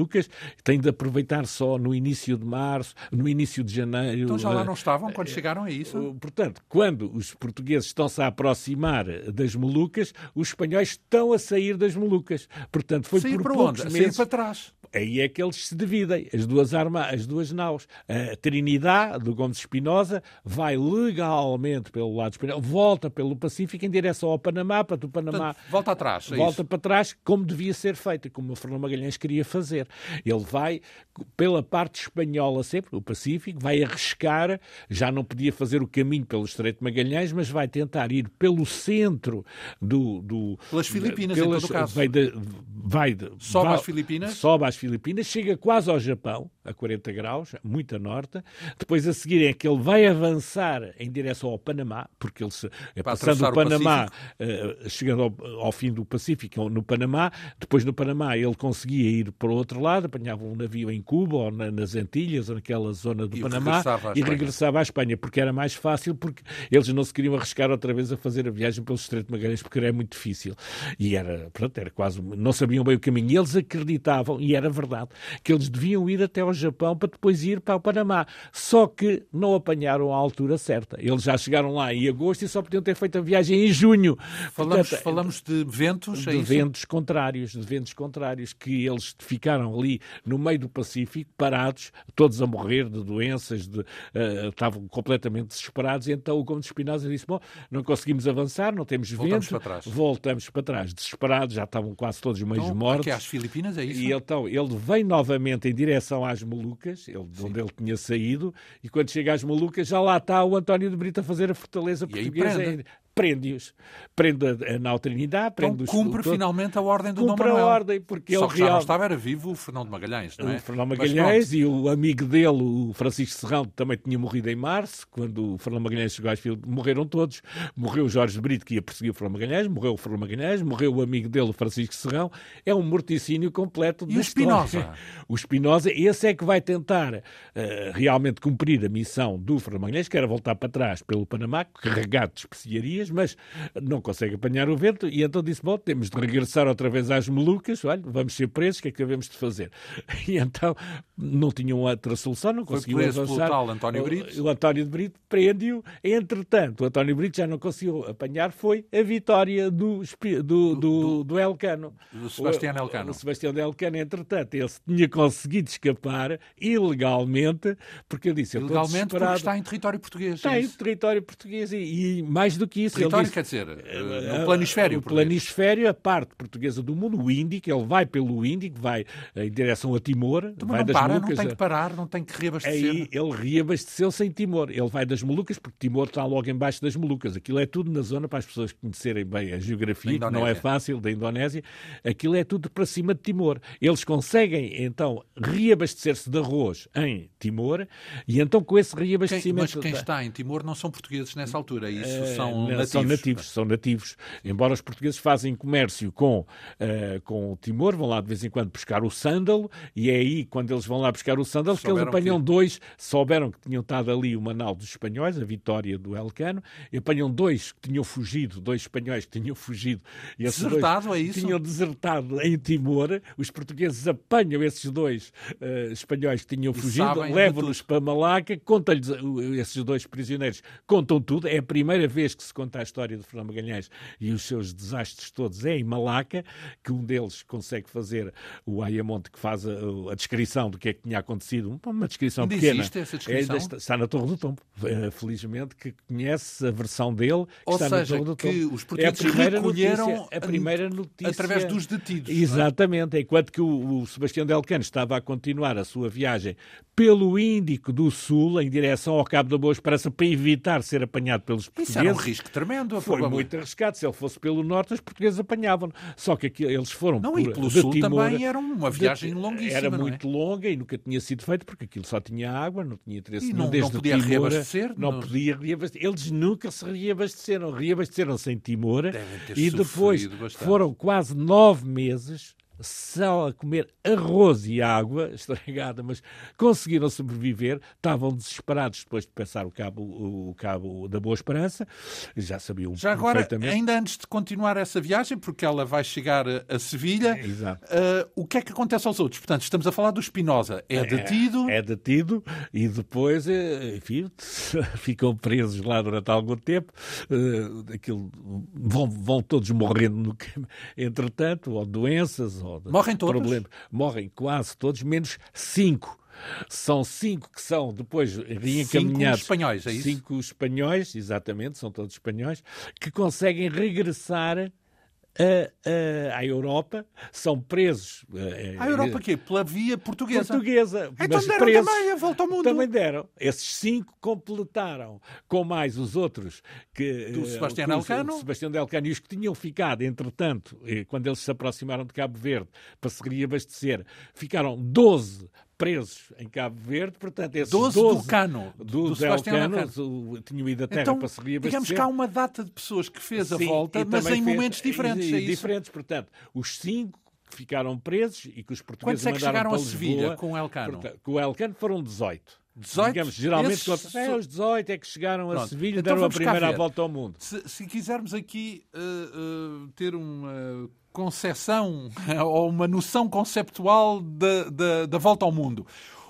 tem tem de aproveitar só no início de março, no início de janeiro. Então já lá não estavam quando chegaram a isso? Portanto, quando os portugueses estão-se a aproximar das Molucas, os espanhóis estão a sair das Molucas. Portanto, foi sair por para poucos onde? meses. Sair para trás. Aí é que eles se dividem, as duas, arma, as duas naus. A Trinidade, do Gomes Espinosa, vai legalmente pelo lado espanhol, volta pelo Pacífico em direção ao Panamá, para do Panamá... Portanto, volta atrás, é Volta isso? para trás, como devia ser feito, como o Fernando Magalhães queria fazer. Ele vai pela parte espanhola sempre, o Pacífico, vai arriscar, já não podia fazer o caminho pelo Estreito de Magalhães, mas vai tentar ir pelo centro do... do pelas Filipinas, pelas, em todo caso. Vai de, vai de, sobe vai, às Filipinas? Sobe às Filipinas, chega quase ao Japão, a 40 graus, muito a norte. Depois a seguir é que ele vai avançar em direção ao Panamá, porque ele se, é passando o Panamá, uh, chegando ao, ao, fim do Pacífico, no Panamá. Depois no Panamá ele conseguia ir para o outro lado, apanhava um navio em Cuba ou na, nas Antilhas ou naquela zona do e Panamá regressava e regressava à Espanha, porque era mais fácil, porque eles não se queriam arriscar outra vez a fazer a viagem pelo Estreito de Magalhães, porque era muito difícil. E era, pronto, era quase, não sabiam bem o caminho. E eles acreditavam, e era verdade, que eles deviam ir até ao Japão para depois ir para o Panamá. Só que não apanharam a altura certa. Eles já chegaram lá em agosto e só podiam ter feito a viagem em junho. Falamos, Portanto, falamos de ventos, é De ventos contrários, de ventos contrários, que eles ficaram ali no meio do Pacífico, parados, todos a morrer de doenças, de, uh, estavam completamente desesperados, então o Gomes Espinosa disse, bom, não conseguimos avançar, não temos voltamos vento, para trás. voltamos para trás, desesperados, já estavam quase todos meio então, mortos. Aqui às Filipinas, é isso? E então ele vem novamente em direção às Molucas, ele, de onde ele tinha saído, e quando chega às Molucas já lá está o António de Brito a fazer a fortaleza portuguesa prende-os. Prende a Nau Trinidade, prende então, cumpre finalmente a ordem do cumpre Dom Manuel. a ordem, porque Só ele que já não estava, era vivo o Fernão de Magalhães, não é? O Fernão Magalhães e o amigo dele, o Francisco Serrão, também tinha morrido em março, quando o Fernão Magalhães chegou às filas, morreram todos. Morreu o Jorge Brito, que ia perseguir o Fernão Magalhães, morreu o Fernão Magalhães, morreu o amigo dele, o Francisco Serrão. É um morticínio completo E o Espinosa? O Espinosa, esse é que vai tentar uh, realmente cumprir a missão do Fernão Magalhães, que era voltar para trás pelo Panamá, carregado de especiarias, mas não consegue apanhar o vento e então disse, bom, temos de regressar outra vez às Molucas, olha, vamos ser presos, o que é que devemos de fazer? E então não tinham outra solução, não conseguiu avançar. Tal António Brito. O, o António de Brito prende-o, entretanto, o António Brito já não conseguiu apanhar, foi a vitória do, do, do, do, do Elcano. Do Sebastião Elcano. O, o Sebastião Elcano, entretanto, esse tinha conseguido escapar ilegalmente, porque eu disse... Ilegalmente porque está em território português. Está é em território português e, e mais do que isso... território disse, quer dizer, no planisfério. O planisfério, a parte portuguesa do mundo, o Índico, ele vai pelo Índico, vai em direção a Timor, então, vai não das para, Molucas. Não tem que parar, não tem que reabastecer. Aí ele reabasteceu-se em Timor. Ele vai das Molucas, porque Timor está logo embaixo das Molucas. Aquilo é tudo na zona, para as pessoas conhecerem bem a geografia, que não é fácil, da Indonésia. Aquilo é tudo para cima de Timor. Eles conseguem, então, reabastecer-se de arroz em Timor, e então com esse reabastecimento... Quem, mas quem está em Timor não são portugueses nessa altura, isso uh, são nativos. São nativos, são nativos. Embora os portugueses fazem comércio com, uh, com o Timor, vão lá de vez em quando buscar o sândalo, e é aí, quando eles vão lá buscar o sândalo, que eles apanham que... dois, souberam que tinham estado ali o Manal dos espanhóis, a vitória do Elcano, e apanham dois que tinham fugido, dois espanhóis que tinham fugido. E Desertado, é isso? Tinham desertado em Timor, os portugueses apanham esses dois uh, espanhóis que tinham e fugido, levam-nos para Malaca, contam-lhes, esses dois prisioneiros contam tudo, é a primeira vez que se conta a história de Fernando Magalhães e os seus desastres todos é em Malaca, que um deles consegue fazer o Ayamonte, que faz a, a descrição do que é que tinha acontecido, uma descrição Ainda pequena. Existe essa descrição? É, está na Torre do Tombo, eh, felizmente, que conhece a versão dele, que Ou está seja, na Torre do Tombo. que os portugueses é a primeira recolheram notícia, a primeira notícia através dos detidos. É? Exatamente, é? enquanto que o, o Sebastião Delcano estava a continuar a sua viagem pelo Índico do Sul, em direção ao Cabo da Boa Esperança, para evitar ser apanhado pelos portugueses. Isso era um risco tremendo. Foi muito arriscado. Se ele fosse pelo Norte, os portugueses apanhavam. Só que aqui, eles foram não, por, e pelo Sul Timor, também era uma viagem de, longuíssima. Era muito é? longa e nunca tinha sido feito, porque aquilo só tinha água, não tinha interesse e não, desde não podia Timor, reabastecer. Não, não podia reabastecer. Eles nunca se reabasteceram. Reabasteceram-se em Timor e depois bastante. foram quase nove meses só a comer arroz e água estragada, mas conseguiram sobreviver, estavam desesperados depois de passar o cabo, o cabo da Boa Esperança, já sabiam Já agora, ainda antes de continuar essa viagem, porque ela vai chegar a, a Sevilha, uh, o que é que acontece aos outros? Portanto, estamos a falar do Espinosa. É, detido? É, é detido e depois, eh, enfim, ficam presos lá durante algum tempo, uh, aquilo, vão, vão todos morrendo no, entretanto, ou doenças, Morrem todos? Problema. Morrem quase todos, menos cinco. São cinco que são depois reencaminhados. Cinco espanhóis, é isso? Cinco espanhóis, exatamente, são todos espanhóis, que conseguem regressar à Europa, são presos. À Europa quê? Pela via portuguesa? Portuguesa. Então mas deram presos, também a volta ao mundo. Também deram. Esses cinco completaram, com mais os outros que... Do Sebastião Elcano? Sebastião Elcano e os que tinham ficado, entretanto, quando eles se aproximaram de Cabo Verde para se reabastecer, ficaram 12 presos em Cabo Verde, portanto, esses 12, 12 do Cano, do, do, do Elcano. tinham ido à terra então, para se reabastecer. Digamos que há uma data de pessoas que fez a Sim, volta, mas em momentos diferentes, e- é diferentes, portanto, os cinco que ficaram presos e que os Quantos portugueses é que chegaram para a Sevilha Lisboa, com o Elcano? portanto, com o Elcano foram 18. 18? Digamos, geralmente, Esses é, os 18 é que chegaram a Pronto. Sevilha e Então deram a primeira volta ao mundo. Se, se quisermos aqui uh, uh, ter uma concepção ou uma noção conceptual da, da, da volta ao mundo.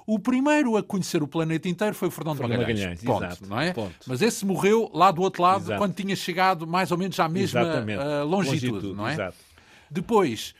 O primeiro a conhecer o planeta inteiro foi o Fernando Fernando Magalhães. Magalhães, Ponto, exato, não é? ponto. Mas esse morreu lá do outro lado Exato. quando tinha chegado mais ou menos à mesma uh, longitude, não é? Exato. Depois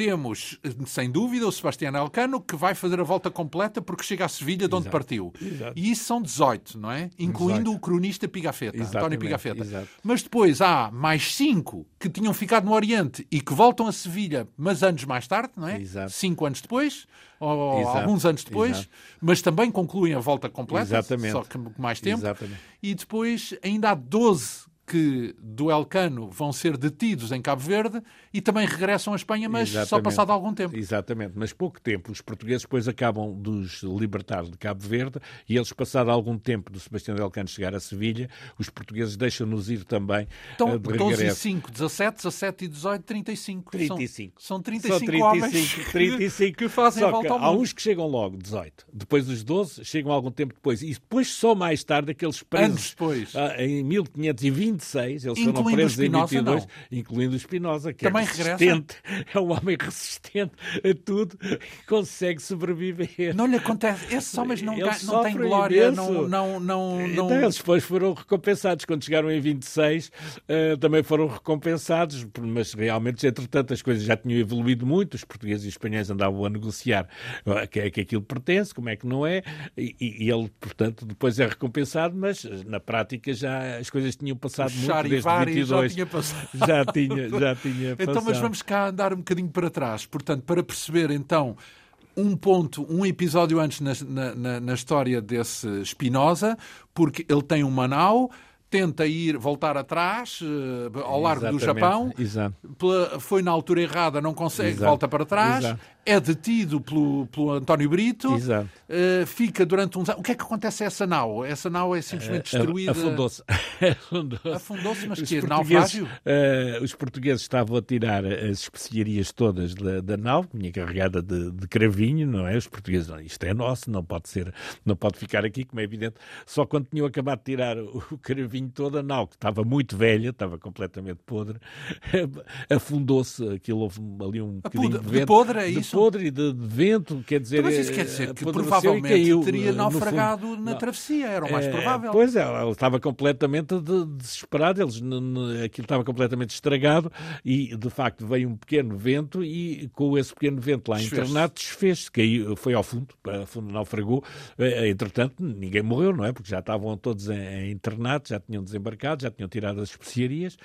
temos, sem dúvida, o Sebastião Elcano, que vai fazer a volta completa porque chega a Sevilha, de onde Exato. partiu. Exato. E isso são 18, não é? Incluindo 18. o cronista Pigafetta, António Exatamente, Pigafetta. exato. Mas depois há mais cinco que tinham ficado no Oriente e que voltam a Sevilha, mas anos mais tarde, não é? Exato. Cinco anos depois, ou alguns anos depois, mas também concluem a volta completa, Exatamente. só que mais tempo. Exatamente. E depois ainda há 12 que do Elcano vão ser detidos em Cabo Verde e também regressam à Espanha, mas Exatamente. só passado algum tempo. Exatamente, mas pouco tempo. Os portugueses depois acabam de os libertar de Cabo Verde e eles, passado algum tempo do Sebastião de Elcano chegar a Sevilha, os portugueses deixam-nos ir também então, eh, de 12 e 5, 17, 17 e 18, 35. 35. São, são 35, são 35 homens 35, 35. Que, que fazem volta ao mundo. Há uns que chegam logo, 18. Depois os 12 chegam algum tempo depois. E depois só mais tarde aqueles presos Anos depois. Ah, em 1520 26, eles incluindo foram presos em 22, não. incluindo o Espinosa, que é Também é resistente, regressa? é um homem resistente a tudo e consegue sobreviver. Não lhe acontece, esses homens não, eles não têm glória, não, não, não, não... Então, eles depois foram recompensados, quando chegaram em 26 uh, eh, também foram recompensados, mas realmente, entretanto, as coisas já tinham evoluído muito, os portugueses e os espanhóis andavam a negociar a que é que aquilo pertence, como é que não é, e, e ele, portanto, depois é recompensado, mas eh, na prática já as coisas tinham passado passado muito desde 22. Já tinha passado. Já tinha, já tinha passado. Então, mas vamos cá andar um bocadinho para trás. Portanto, para perceber então um ponto, um episódio antes na, na, na história desse Spinoza, porque ele tem um Manau, tenta ir voltar atrás uh, ao largo Exatamente. do Japão, Exato. Pela, foi na altura errada, não consegue, Exato. volta para trás, Exato. É detido pelo, pelo António Brito, uh, fica durante uns anos. O que é que acontece a essa nau? Essa nau é simplesmente destruída. Afundou-se. Afundou-se. Afundou-se, mas que é naufrágio? uh, os portugueses estavam a tirar as especiarias todas da, da nau, que vinha carregada de, de cravinho, não é? Os portugueses, não, isto é nosso, não pode ser, não pode ficar aqui, como é evidente. Só quando tinham acabado de tirar o, cravinho todo, a nau, que estava muito velha, estava completamente podre, afundou-se, aquilo houve ali um A bocadinho de de vento. podre, é de isso? podre de, de vento, quer dizer... Mas isso eh, quer dizer que provavelmente caiu, teria eh, fundo. naufragado na Não. travessia, era o mais É, provável. Pois é, ela estava completamente de- desesperada, eles, aquilo estava completamente estragado e de facto veio um pequeno vento e com esse pequeno vento lá internado desfez-se, caiu, foi ao fundo, a fundo naufragou. Eh, Entretanto, ninguém morreu, não é? Porque já estavam todos em, internato, já tinham desembarcado, já tinham tirado as especiarias,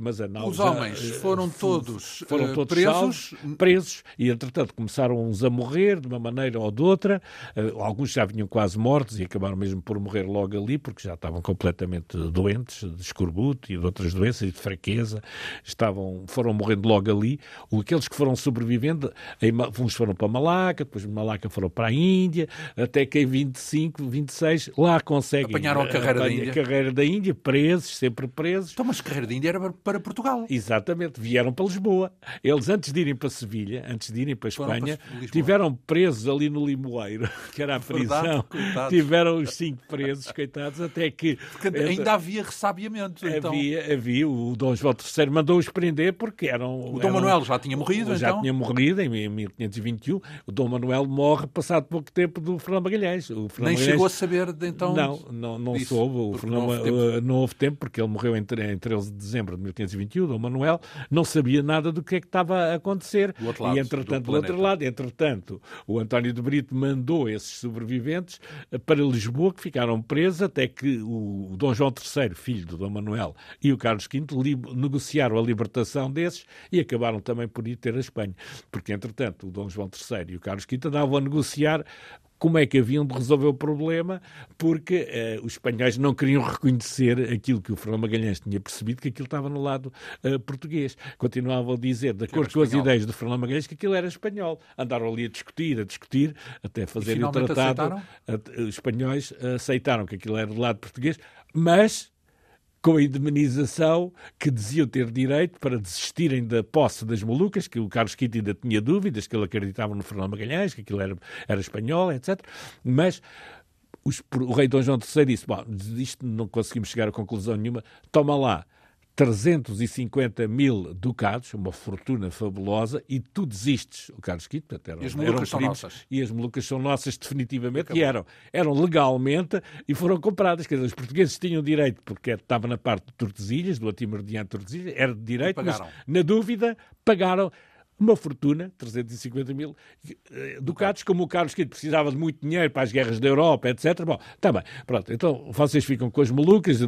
mas a nau Os homens foram todos, foram todos presos. salvos, presos e entretanto começaram uns a morrer de uma maneira ou de outra. Eh, alguns já vinham quase mortos e acabaram mesmo por morrer logo ali porque já estavam completamente doentes de escorbuto e de outras doenças e de fraqueza. Estavam, foram morrendo logo ali. Aqueles que foram sobrevivendo, uns foram para Malaca, depois de Malaca foram para a Índia, até que em 25, 26 lá conseguem Apanharam a carreira da Índia. a carreira da Índia, presos, sempre presos. Então, mas Carreira de Índia era para Portugal. Exatamente, vieram para Lisboa. Eles, antes de irem para Sevilha, antes de irem para Para Espanha, Lisboa. tiveram presos ali no Limoeiro, que era a prisão. Verdade, tiveram os cinco presos, coitados, até que. Porque ainda havia ressabiamento. Então, Havia, havia, o Dom João III mandou-os prender porque eram. o Dom eram- Manuel já tinha morrido, já então. tinha morrido em 1521. O Dom Manuel morre passado pouco tempo do Fernão Magalhães. O Fernão Nem Magalhães- chegou a saber de então. não, não, não disso, soube. O Fernão- não houve tempo. uh, não houve tempo, porque ele morreu em, em 13 de dezembro de 1821, Dom Manuel, não sabia nada do que é que estava a acontecer. Lado, e, entretanto, do, outro lado, entretanto, o António de Brito mandou esses sobreviventes uh, para Lisboa, que ficaram presos, até que o, Dom João III, filho do Dom Manuel, e o Carlos V negociaram a libertação desses e acabaram também por ir ter a Espanha. Porque, entretanto, o Dom João III e o Carlos V andavam a negociar como é que haviam de resolver o problema, porque eh, os espanhóis não queriam reconhecer aquilo que o Fernando Magalhães tinha percebido, que aquilo estava no lado eh, português. Continuavam a dizer, de acordo com as ideias do Fernando Magalhães, que aquilo era espanhol. Andaram ali a discutir, a discutir, até fazerem o tratado. A- Os espanhóis aceitaram que aquilo era do lado português, mas com a indemnização que diziam ter direito para desistirem da posse das Molucas, que o Carlos V ainda tinha dúvidas, que ele acreditava no Fernando Magalhães, que aquilo era, era espanhol, etc. Mas os- o rei Dom João III disse, bom, isto não conseguimos chegar a conclusão nenhuma, toma lá 350 mil ducados, uma fortuna fabulosa, e tu desistes, o Carlos V, portanto, eram, E as Molucas eram são nossas. e as Molucas são nossas definitivamente, e eram, eram legalmente e foram compradas. Quer dizer, os portugueses tinham direito, porque estava na parte de Tordesilhas, do Atimordiano de Tordesilhas, era de direito, mas pagaram. na dúvida pagaram uma fortuna, 350 mil eh, ducados, como o Carlos V precisava de muito dinheiro para as guerras da Europa, etc. Bom, está bem, pronto, então vocês ficam com as Molucas,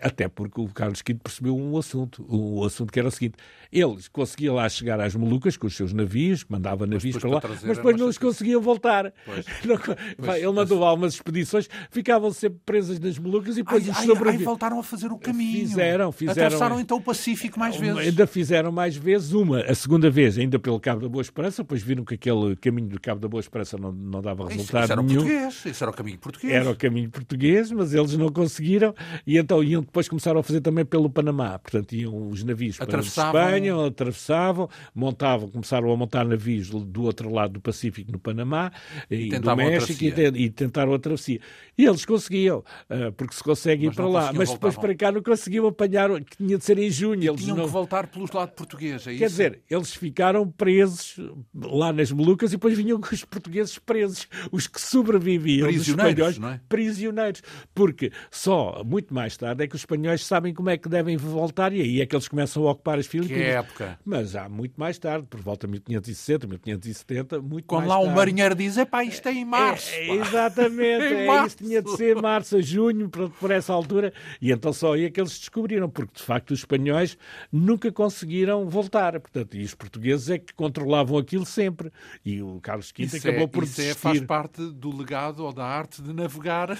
até porque o Carlos V percebeu um assunto, um assunto que era o seguinte, eles conseguiam lá chegar às Molucas com os seus navios, mandava navios para lá, para mas depois não os difícil. conseguiam voltar. Pois. Não- Vai, ele mandou lá umas expedições, ficavam sempre presas nas Molucas e depois Ai, os sobrevivientes. voltaram a fazer o caminho. Fizeram, fizeram. Atravessaram então o Pacífico mais vezes. Ainda fizeram mais vezes uma, a segunda vez ainda pelo Cabo da Boa Esperança, depois viram que aquele caminho do Cabo da Boa Esperança não, não dava Isso, resultado isso era o nenhum. português. Isso era o caminho português. Era o caminho português, mas eles não conseguiram e então iam depois começaram a fazer também pelo Panamá. Portanto, iam os navios para. Espanha, atravessavam, montavam, começaram a montar navios do outro lado do Pacífico, no Panamá e, do tentavam a México e, e tentaram a travessia. E eles conseguiam, ah, porque se consegue ir Mas para não lá, mas depois voltavam. para cá não conseguiam apanhar, que tinha de ser em junho. Eles Tinham não, que voltar pelo lado português. É Quer isso? dizer, eles ficaram ficaram presos lá nas Molucas e depois vinham os portugueses presos, os que sobreviviam prisioneiros, espanhóis, não é? prisioneiros, porque só muito mais tarde é que os espanhóis sabem como é que devem voltar e aí é que eles começam a ocupar as Filipinas. Que época? Mas há muito mais tarde, por volta de 1560, 1570, muito Quando mais lá tarde. um marinheiro diz, epá, isto é em março. É, pá." exatamente, Em é março. isso, tinha de ser março a junho, por, por essa altura, e então só aí é que eles descobriram, porque de facto os espanhóis nunca conseguiram voltar, portanto, e os portugueses é que controlavam aquilo sempre, e o Carlos V Isso, acabou é, por isso é- desistir. faz parte do legado ou da arte de navegar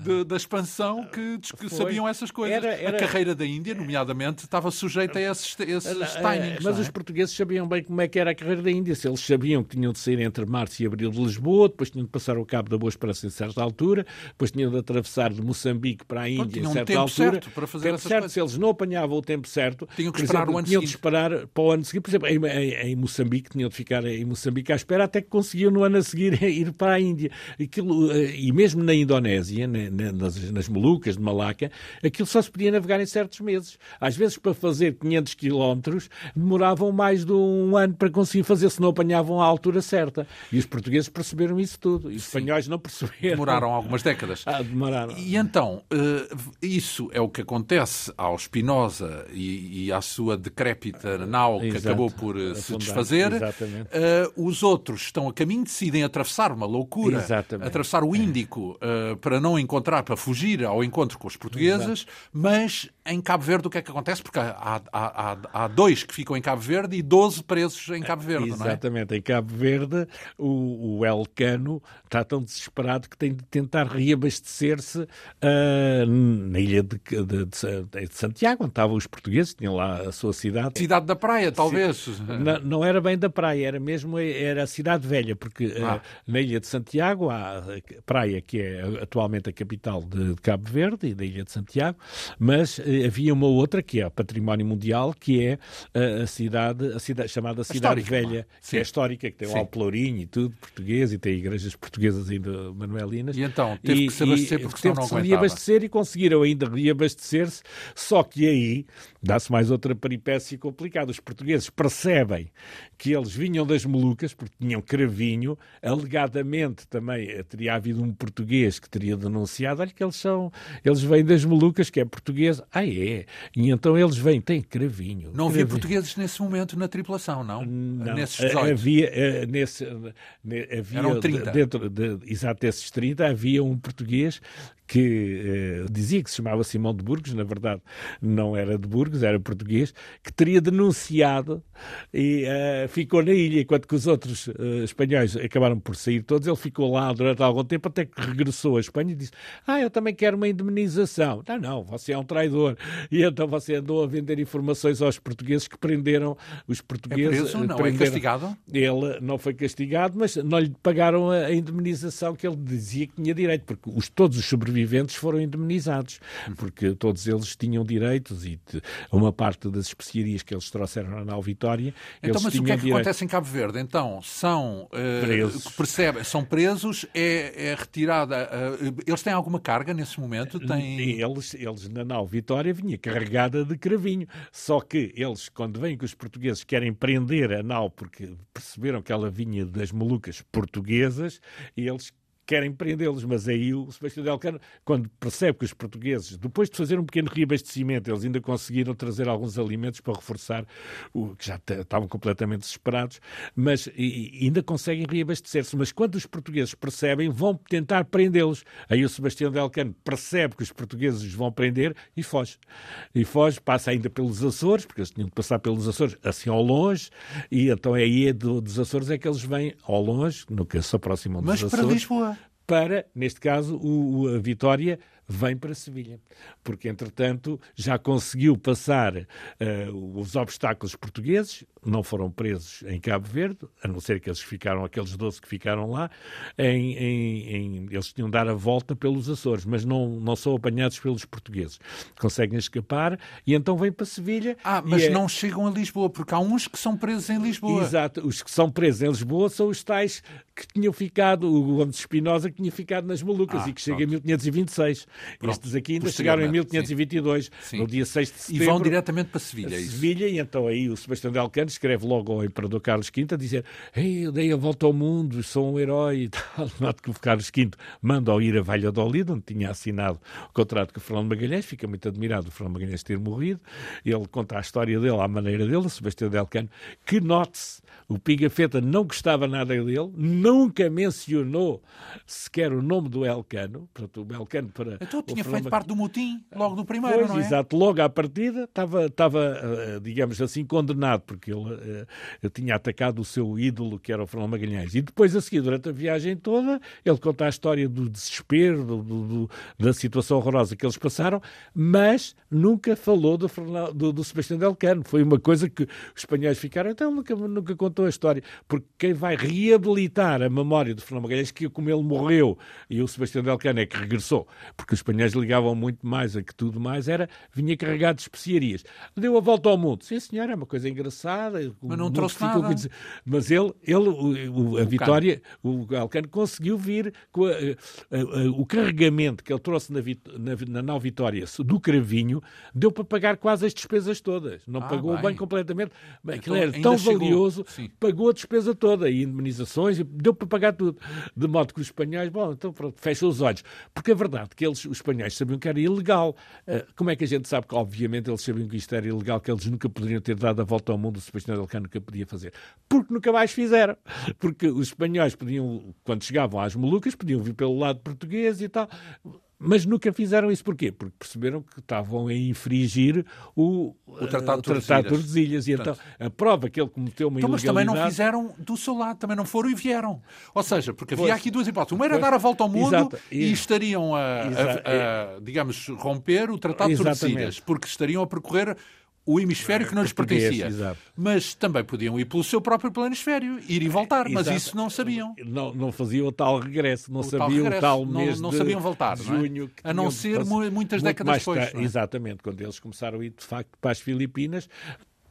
da, da- expansão que, que sabiam essas coisas. Era- era- A carreira da Índia, nomeadamente, estava sujeita a esses, esses timings. Mas não é? os portugueses sabiam bem como é que era a carreira da Índia. Se eles sabiam que tinham de sair entre março e abril de Lisboa, depois tinham de passar o Cabo da Boa Esperança em certa altura, depois tinham de atravessar de Moçambique para a Índia em um certa tempo altura. certo para fazer tempo certo, coisas. se eles não apanhavam o tempo certo, Tinham que por esperar exemplo, o ano tinham de esperar para o ano seguinte. Por exemplo, em, Moçambique, tinham de ficar em Moçambique à espera até que conseguiam no ano a seguir ir para a Índia. Aquilo, eh, e mesmo na Indonésia, na- na- nas, nas Molucas de Malaca, aquilo só se podia navegar em certos meses. Às vezes, para fazer 500 quilómetros, demoravam mais de um ano para conseguir fazer, se não apanhavam a altura certa. E os portugueses perceberam isso tudo. E os espanhóis não perceberam. Demoraram algumas décadas. Ah, demoraram. E então, eh, isso é o que acontece ao Spinoza e, e à sua decrépita nau que Exato. acabou por eh, se Afundar, desfazer. exatamente. Eh, os outros estão a caminho, decidem atravessar uma loucura, Exatamente. atravessar o Índico eh, para não encontrar, para fugir ao encontro com os portugueses, mas em Cabo Verde o que é que acontece? Porque há, há, há, há dois que ficam em Cabo Verde e 12 presos em Cabo Verde, não é? Exatamente. Em Cabo Verde, o, o Elcano está tão desesperado que tem de tentar reabastecer-se ah, na ilha de, de- de- de Santiago, onde estavam os portugueses, tinham lá a sua cidade. Cidade da Praia, talvez. Não, não era bem da praia, era mesmo era a cidade velha, porque Ah. na ilha de Santiago há a praia que é atualmente a capital de, Cabo Verde e da ilha de Santiago, mas havia uma outra que é património mundial, que é a cidade, a cidade chamada cidade histórica, velha, é? que Sim. é histórica, que tem Sim. lá o Pelourinho e tudo português e tem igrejas portuguesas ainda manuelinas. E então, teve que se abastecer porque teve não que se reabastecer e conseguiram ainda reabastecer-se, só que aí dá-se mais outra peripécia complicada. Os portugueses percebem que eles vinham das Molucas, porque tinham cravinho, alegadamente também eh, teria havido um português que teria denunciado, olha que eles são, eles vêm das Molucas, que é português. Ah, é? E então eles vêm, têm cravinho. Não havia Cravinho. portugueses nesse momento na tripulação, não? Não, Nesses eh, 18. havia, eh, nesse, ne- havia Eram 30. dentro de, exato desses 30 havia um português que eh, dizia que se chamava Simão de Burgos, na verdade não era de Burgos, era português, que teria denunciado e eh, ficou na ilha, enquanto que os outros eh, espanhóis acabaram por sair todos, ele ficou lá durante algum tempo até que regressou à Espanha e disse ah, eu também quero uma indemnização. Não, não, você é um traidor. E então você andou a vender informações aos portugueses que prenderam os É portugueses. preso? Não é prenderam- castigado? ele não foi castigado, mas não lhe pagaram a a indemnização que ele dizia que tinha direito, porque os, todos os sobreviventes foram indemnizados, porque todos eles tinham direitos e te- uma parte das especiarias que eles trouxeram na Vitória, Então, eles mas o que é que direito. acontece em Cabo Verde? Então, são eh, Presos. que percebem, são presos, é, é retirada. eh, eles têm alguma carga nesse momento? Têm... Eles, eles na nau Vitória vinha carregada de cravinho. Só que eles, quando vêm que os portugueses querem prender a nau porque perceberam que ela vinha das Molucas portuguesas, e eles querem prendê-los, mas aí o Sebastião Del Cano, quando percebe que os portugueses, depois de fazer um pequeno reabastecimento, eles ainda conseguiram trazer alguns alimentos para reforçar o que já estavam completamente desesperados, mas e- ainda conseguem reabastecer-se. Mas quando os portugueses percebem, vão tentar prendê-los. Aí o Sebastião Del Cano percebe que os portugueses os vão prender e foge. E foge, passa ainda pelos Açores, porque eles tinham de passar pelos Açores assim ao longe, e então aí é do- dos Açores é que eles vêm ao longe, nunca se aproximam dos Mas Açores para Lisboa. Para, neste caso, o, o- a Vitória vem para Sevilha, porque entretanto já conseguiu passar eh, os obstáculos portugueses, não foram presos em Cabo Verde, a não ser que eles ficaram, aqueles 12 que ficaram lá, em, em- em- eles tinham de dar a volta pelos Açores, mas não, não são apanhados pelos portugueses. Conseguem escapar e então vêm para Sevilha. Ah, mas é- não chegam a Lisboa, porque há uns que são presos em Lisboa. Exato, os que são presos em Lisboa são os tais que tinham ficado, o Gomes Espinosa que tinha ficado nas Molucas Ah, e que chega em 1526. Pronto, Estes aqui ainda chegaram em 1522, sim. no dia 6 de setembro. E vão diretamente para Sevilha, é? Sevilha, e então aí o Sebastião de Alcântara escreve logo ao Imperador Carlos V a dizer Ei, eu dei a volta ao mundo, sou um herói e tal. Note que o Carlos V manda ao ir a Valladolid, onde tinha assinado o contrato com o Fernando Magalhães, fica muito admirado o Fernando Magalhães ter morrido, ele conta a história dele à maneira dele, Sebastião de Alcântara, que note-se o Pigafetta não gostava nada dele, nunca mencionou sequer o nome do Elcano. Portanto, o Elcano para. Então tinha feito parte do motim logo do primeiro, pois, não é? Exato, logo à partida estava, estava eh, digamos assim, condenado, porque ele uh, tinha atacado o seu ídolo, que era o Fernando Magalhães. E depois, a seguir, durante a viagem toda, ele conta a história do desespero, do, do, da situação horrorosa que eles passaram, mas nunca falou do, do, do Sebastião Delcano. Foi uma coisa que os espanhóis ficaram, então nunca, nunca contou a história, porque quem vai reabilitar a memória do Fernando Magalhães, que como ele morreu e o Sebastião Delcano é que regressou, porque os espanhóis ligavam muito mais a que tudo mais, era, vinha carregado de especiarias. Deu a volta ao mundo. Sim, senhor, é uma coisa engraçada. Mas não trouxe nada. Mas ele, ele o, o, a o Vitória, o Alcano conseguiu vir com a, a, a, o carregamento que ele trouxe na, na, na Vitória do Cravinho, deu para pagar quase as despesas todas. Não ah, pagou bem, bem completamente. Bem, então, aquilo era tão valioso. Pagou a despesa toda, e indemnizações, deu para pagar tudo. De modo que os espanhóis, bom, então pronto, fecham os olhos. Porque a verdade é que eles, os espanhóis sabiam que era ilegal. Uh, como é que a gente sabe que, obviamente, eles sabiam que isto era ilegal, que eles nunca poderiam ter dado a volta ao mundo, o Sebastião Delcano nunca podia fazer? Porque nunca mais fizeram. Porque os espanhóis podiam, quando chegavam às Molucas, podiam vir pelo lado português e tal mas nunca fizeram isso. Porquê? Porque perceberam que estavam a infringir o, o Tratado, uh, tratado de Tordesilhas. E então, a prova que ele cometeu uma então, Mas também não fizeram do seu lado, também não foram e vieram. Ou seja, porque havia pois, aqui duas hipóteses. Uma era pois, dar a volta ao mundo exato, e, e, estariam a, a, a, digamos, romper o Tratado de Tordesilhas, porque estariam a percorrer o hemisfério que não lhes pertencia. Exato. Mas também podiam ir pelo seu próprio planisfério, ir e voltar, mas isso não sabiam. Não, não faziam o tal regresso, não o sabiam o tal mês não, não sabiam voltar, de junho. Não é? A não ser muitas décadas depois. É? Exatamente, quando eles começaram a ir de facto para as Filipinas,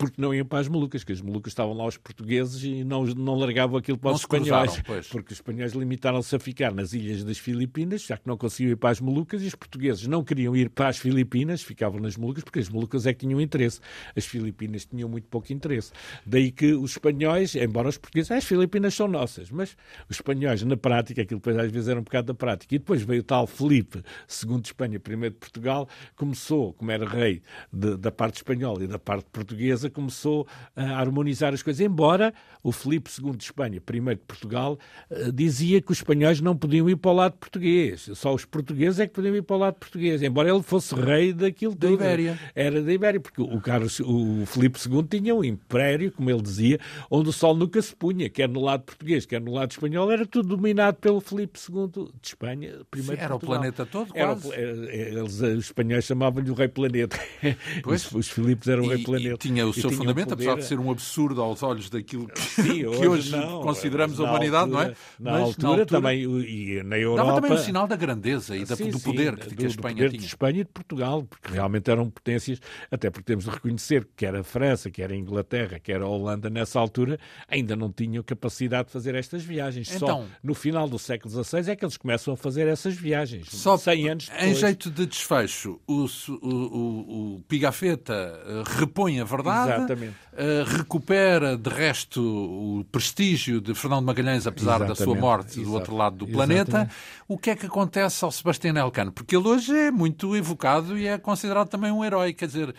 porque não iam para as Molucas, que as Molucas estavam lá os portugueses e não, não largavam aquilo para não os espanhóis, cruzaram, porque os espanhóis limitaram-se a ficar nas ilhas das Filipinas, já que não conseguiam ir para as Molucas, e os portugueses não queriam ir para as Filipinas, ficavam nas Molucas, porque as Molucas é que tinham interesse. As Filipinas tinham muito pouco interesse. Daí que os espanhóis, embora os portugueses, ah, as Filipinas são nossas, mas os espanhóis, na prática, aquilo depois às vezes era um bocado da prática. E depois veio o tal Felipe, segundo de Espanha, primeiro de Portugal, começou, como era rei de, da parte espanhola e da parte portuguesa, começou a harmonizar as coisas, embora o Filipe II de Espanha, primeiro de Portugal, eh, dizia que os espanhóis não podiam ir para o lado português, só os portugueses é que podiam ir para o lado português, embora ele fosse rei daquilo da Ibéria. Era da Ibéria, porque o, Carlos, o Filipe II tinha um império, como ele dizia, onde o sol nunca se punha, quer no lado português, quer no lado espanhol, era tudo dominado pelo Filipe II de Espanha, primeiro Sim, Era o planeta todo, quase. Era, eh, eles, os espanhóis chamavam-lhe o rei planeta. Pois. Os, os Filipes eram o rei planeta. E tinha o seu fundamento, poder... apesar de ser um absurdo aos olhos daquilo que, Sim, hoje, que hoje não, consideramos a humanidade, altura, não é? Na, Mas, altura, na altura também, e na Europa... Dava também um sinal da grandeza e da, sim, do poder sim, que, a Espanha poder tinha. de Espanha e de Portugal, porque realmente eram potências, até porque temos de reconhecer que quer a França, quer a Inglaterra, quer a Holanda, nessa altura, ainda não tinham capacidade de fazer estas viagens. Então, Só no final do século XVI é que eles começam a fazer essas viagens. Só 100 anos depois. Em jeito de desfecho, o, o, o, o Pigafetta eh, repõe a verdade, Exatamente. Uh, recupera, de resto, o prestígio de Fernando Magalhães, apesar Exatamente. da sua morte Exato. do outro lado do planeta. Exatamente. O que é que acontece ao Sebastião Elcano? Porque ele hoje é muito evocado e é considerado também um herói. Quer dizer,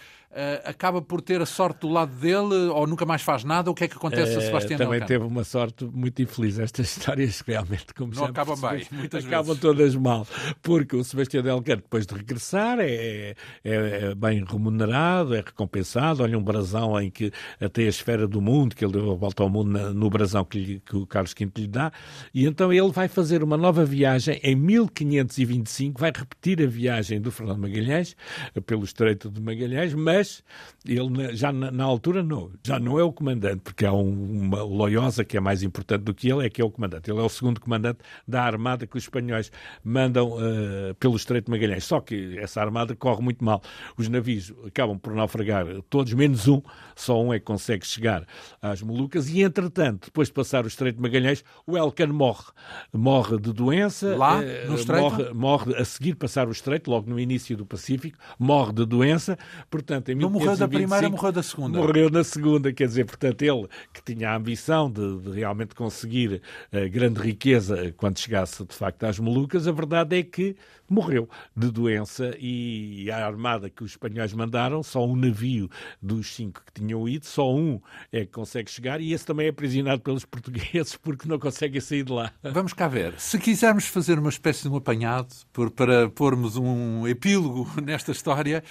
acaba por ter a sorte do lado dele ou nunca mais faz nada? O que é que acontece a eh, Sebastião Também Elcano? teve uma sorte muito infeliz. Estas histórias realmente, como Não acabam bem, muitas acabam vezes. todas mal. Porque o Sebastião Delcano, depois de regressar, é, é, é, bem remunerado, é recompensado. Olha um brasão em que até a esfera do mundo, que ele deu a volta ao mundo no brasão que, lhe, que o Carlos V lhe dá. E então ele vai fazer uma nova viagem em 1525, vai repetir a viagem do Fernando Magalhães, pelo Estreito de Magalhães, mas mas ele já na, na, altura não, já não é o comandante, porque há um, uma Loyosa que é mais importante do que ele, é que é o comandante. Ele é o segundo comandante da armada que os espanhóis mandam uh, pelo Estreito de Magalhães. Só que essa armada corre muito mal. Os navios acabam por naufragar todos, menos um, só um é que consegue chegar às Molucas e, entretanto, depois de passar o Estreito de Magalhães, o Elkan morre. Morre de doença. Lá, uh, no Estreito? Morre, morre a seguir passar o Estreito, logo no início do Pacífico, morre de doença. Portanto, não morreu da primeira, morreu da segunda. Morreu na segunda, quer dizer, portanto, ele que tinha a ambição de, de realmente conseguir uh, grande riqueza quando chegasse de facto às Molucas, a verdade é que morreu de doença e a armada que os espanhóis mandaram, só um navio dos cinco que tinham ido, só um é que consegue chegar e esse também é aprisionado pelos portugueses porque não conseguem sair de lá. Vamos cá ver. Se quisermos fazer uma espécie de um apanhado por, para pormos um epílogo nesta história,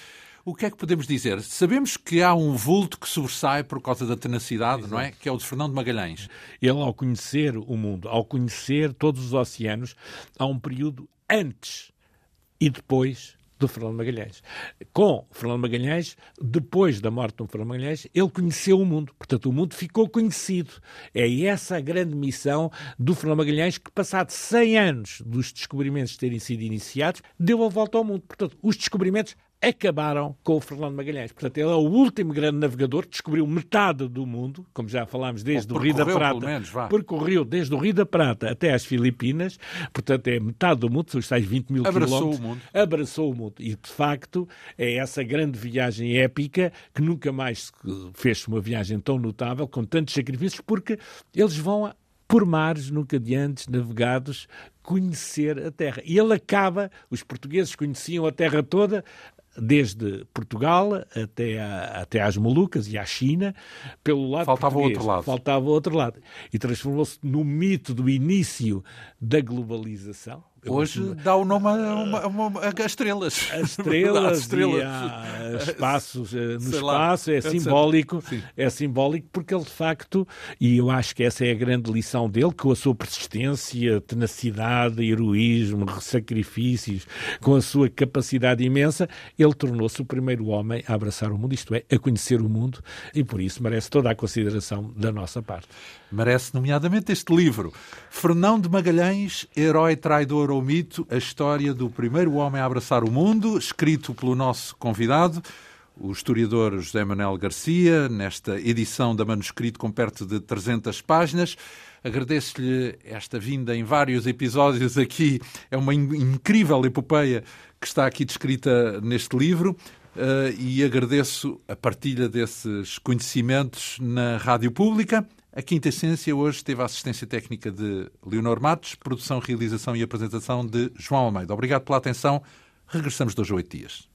o que é que podemos dizer? Sabemos que há um vulto que sobressai por causa da tenacidade, Exato. não é? Que é o de Fernando Magalhães. Ele, ao conhecer o mundo, ao conhecer todos os oceanos, há um período antes e depois do Fernando Magalhães. Com Fernando Magalhães, depois da morte do Fernando Magalhães, ele conheceu o mundo. Portanto, o mundo ficou conhecido. É essa a grande missão do Fernando Magalhães, que, passado 100 anos dos descobrimentos terem sido iniciados, deu a volta ao mundo. Portanto, os descobrimentos acabaram com o Fernando Magalhães. Portanto, ele é o último grande navegador, descobriu metade do mundo, como já falámos, desde o Rio da Prata. Menos, percorreu desde o Rio da Prata até às Filipinas, portanto, é metade do mundo, são os tais 20 mil Abraçou quilómetros. o mundo. Abraçou o mundo. E, de facto, é essa grande viagem épica que nunca mais fez uma viagem tão notável, com tantos sacrifícios, porque eles vão por mares nunca de antes navegados, conhecer a terra. E ele acaba, os portugueses conheciam a terra toda, desde Portugal até, a, até às Molucas e à China, pelo lado Faltava português. outro lado. Faltava outro lado. E transformou-se no mito do início da globalização. Hoje dá o nome a, uma, uma, a estrelas. As estrelas, estrelas. E espaços eh, no Sei espaço, lá. é simbólico, Sim. é simbólico porque ele de facto, e eu acho que essa é a grande lição dele, com a sua persistência, tenacidade, heroísmo, sacrifícios, com a sua capacidade imensa, ele tornou-se o primeiro homem a abraçar o mundo, isto é, a conhecer o mundo, e por isso merece toda a consideração da nossa parte. Merece, nomeadamente, este livro. Fernão de Magalhães, Herói Traidor ou Mito, a história do primeiro homem a abraçar o mundo, escrito pelo nosso convidado, o historiador José Manuel Garcia, nesta edição da manuscrito com perto de 300 páginas. Agradeço-lhe esta vinda em vários episódios aqui. É uma incrível epopeia que está aqui descrita neste livro. Uh, e agradeço a partilha desses conhecimentos na Rádio Pública. A Quinta Essência hoje teve a assistência técnica de Leonor Matos, produção, realização e apresentação de João Almeida. Obrigado pela atenção. Regressamos dois a oito dias.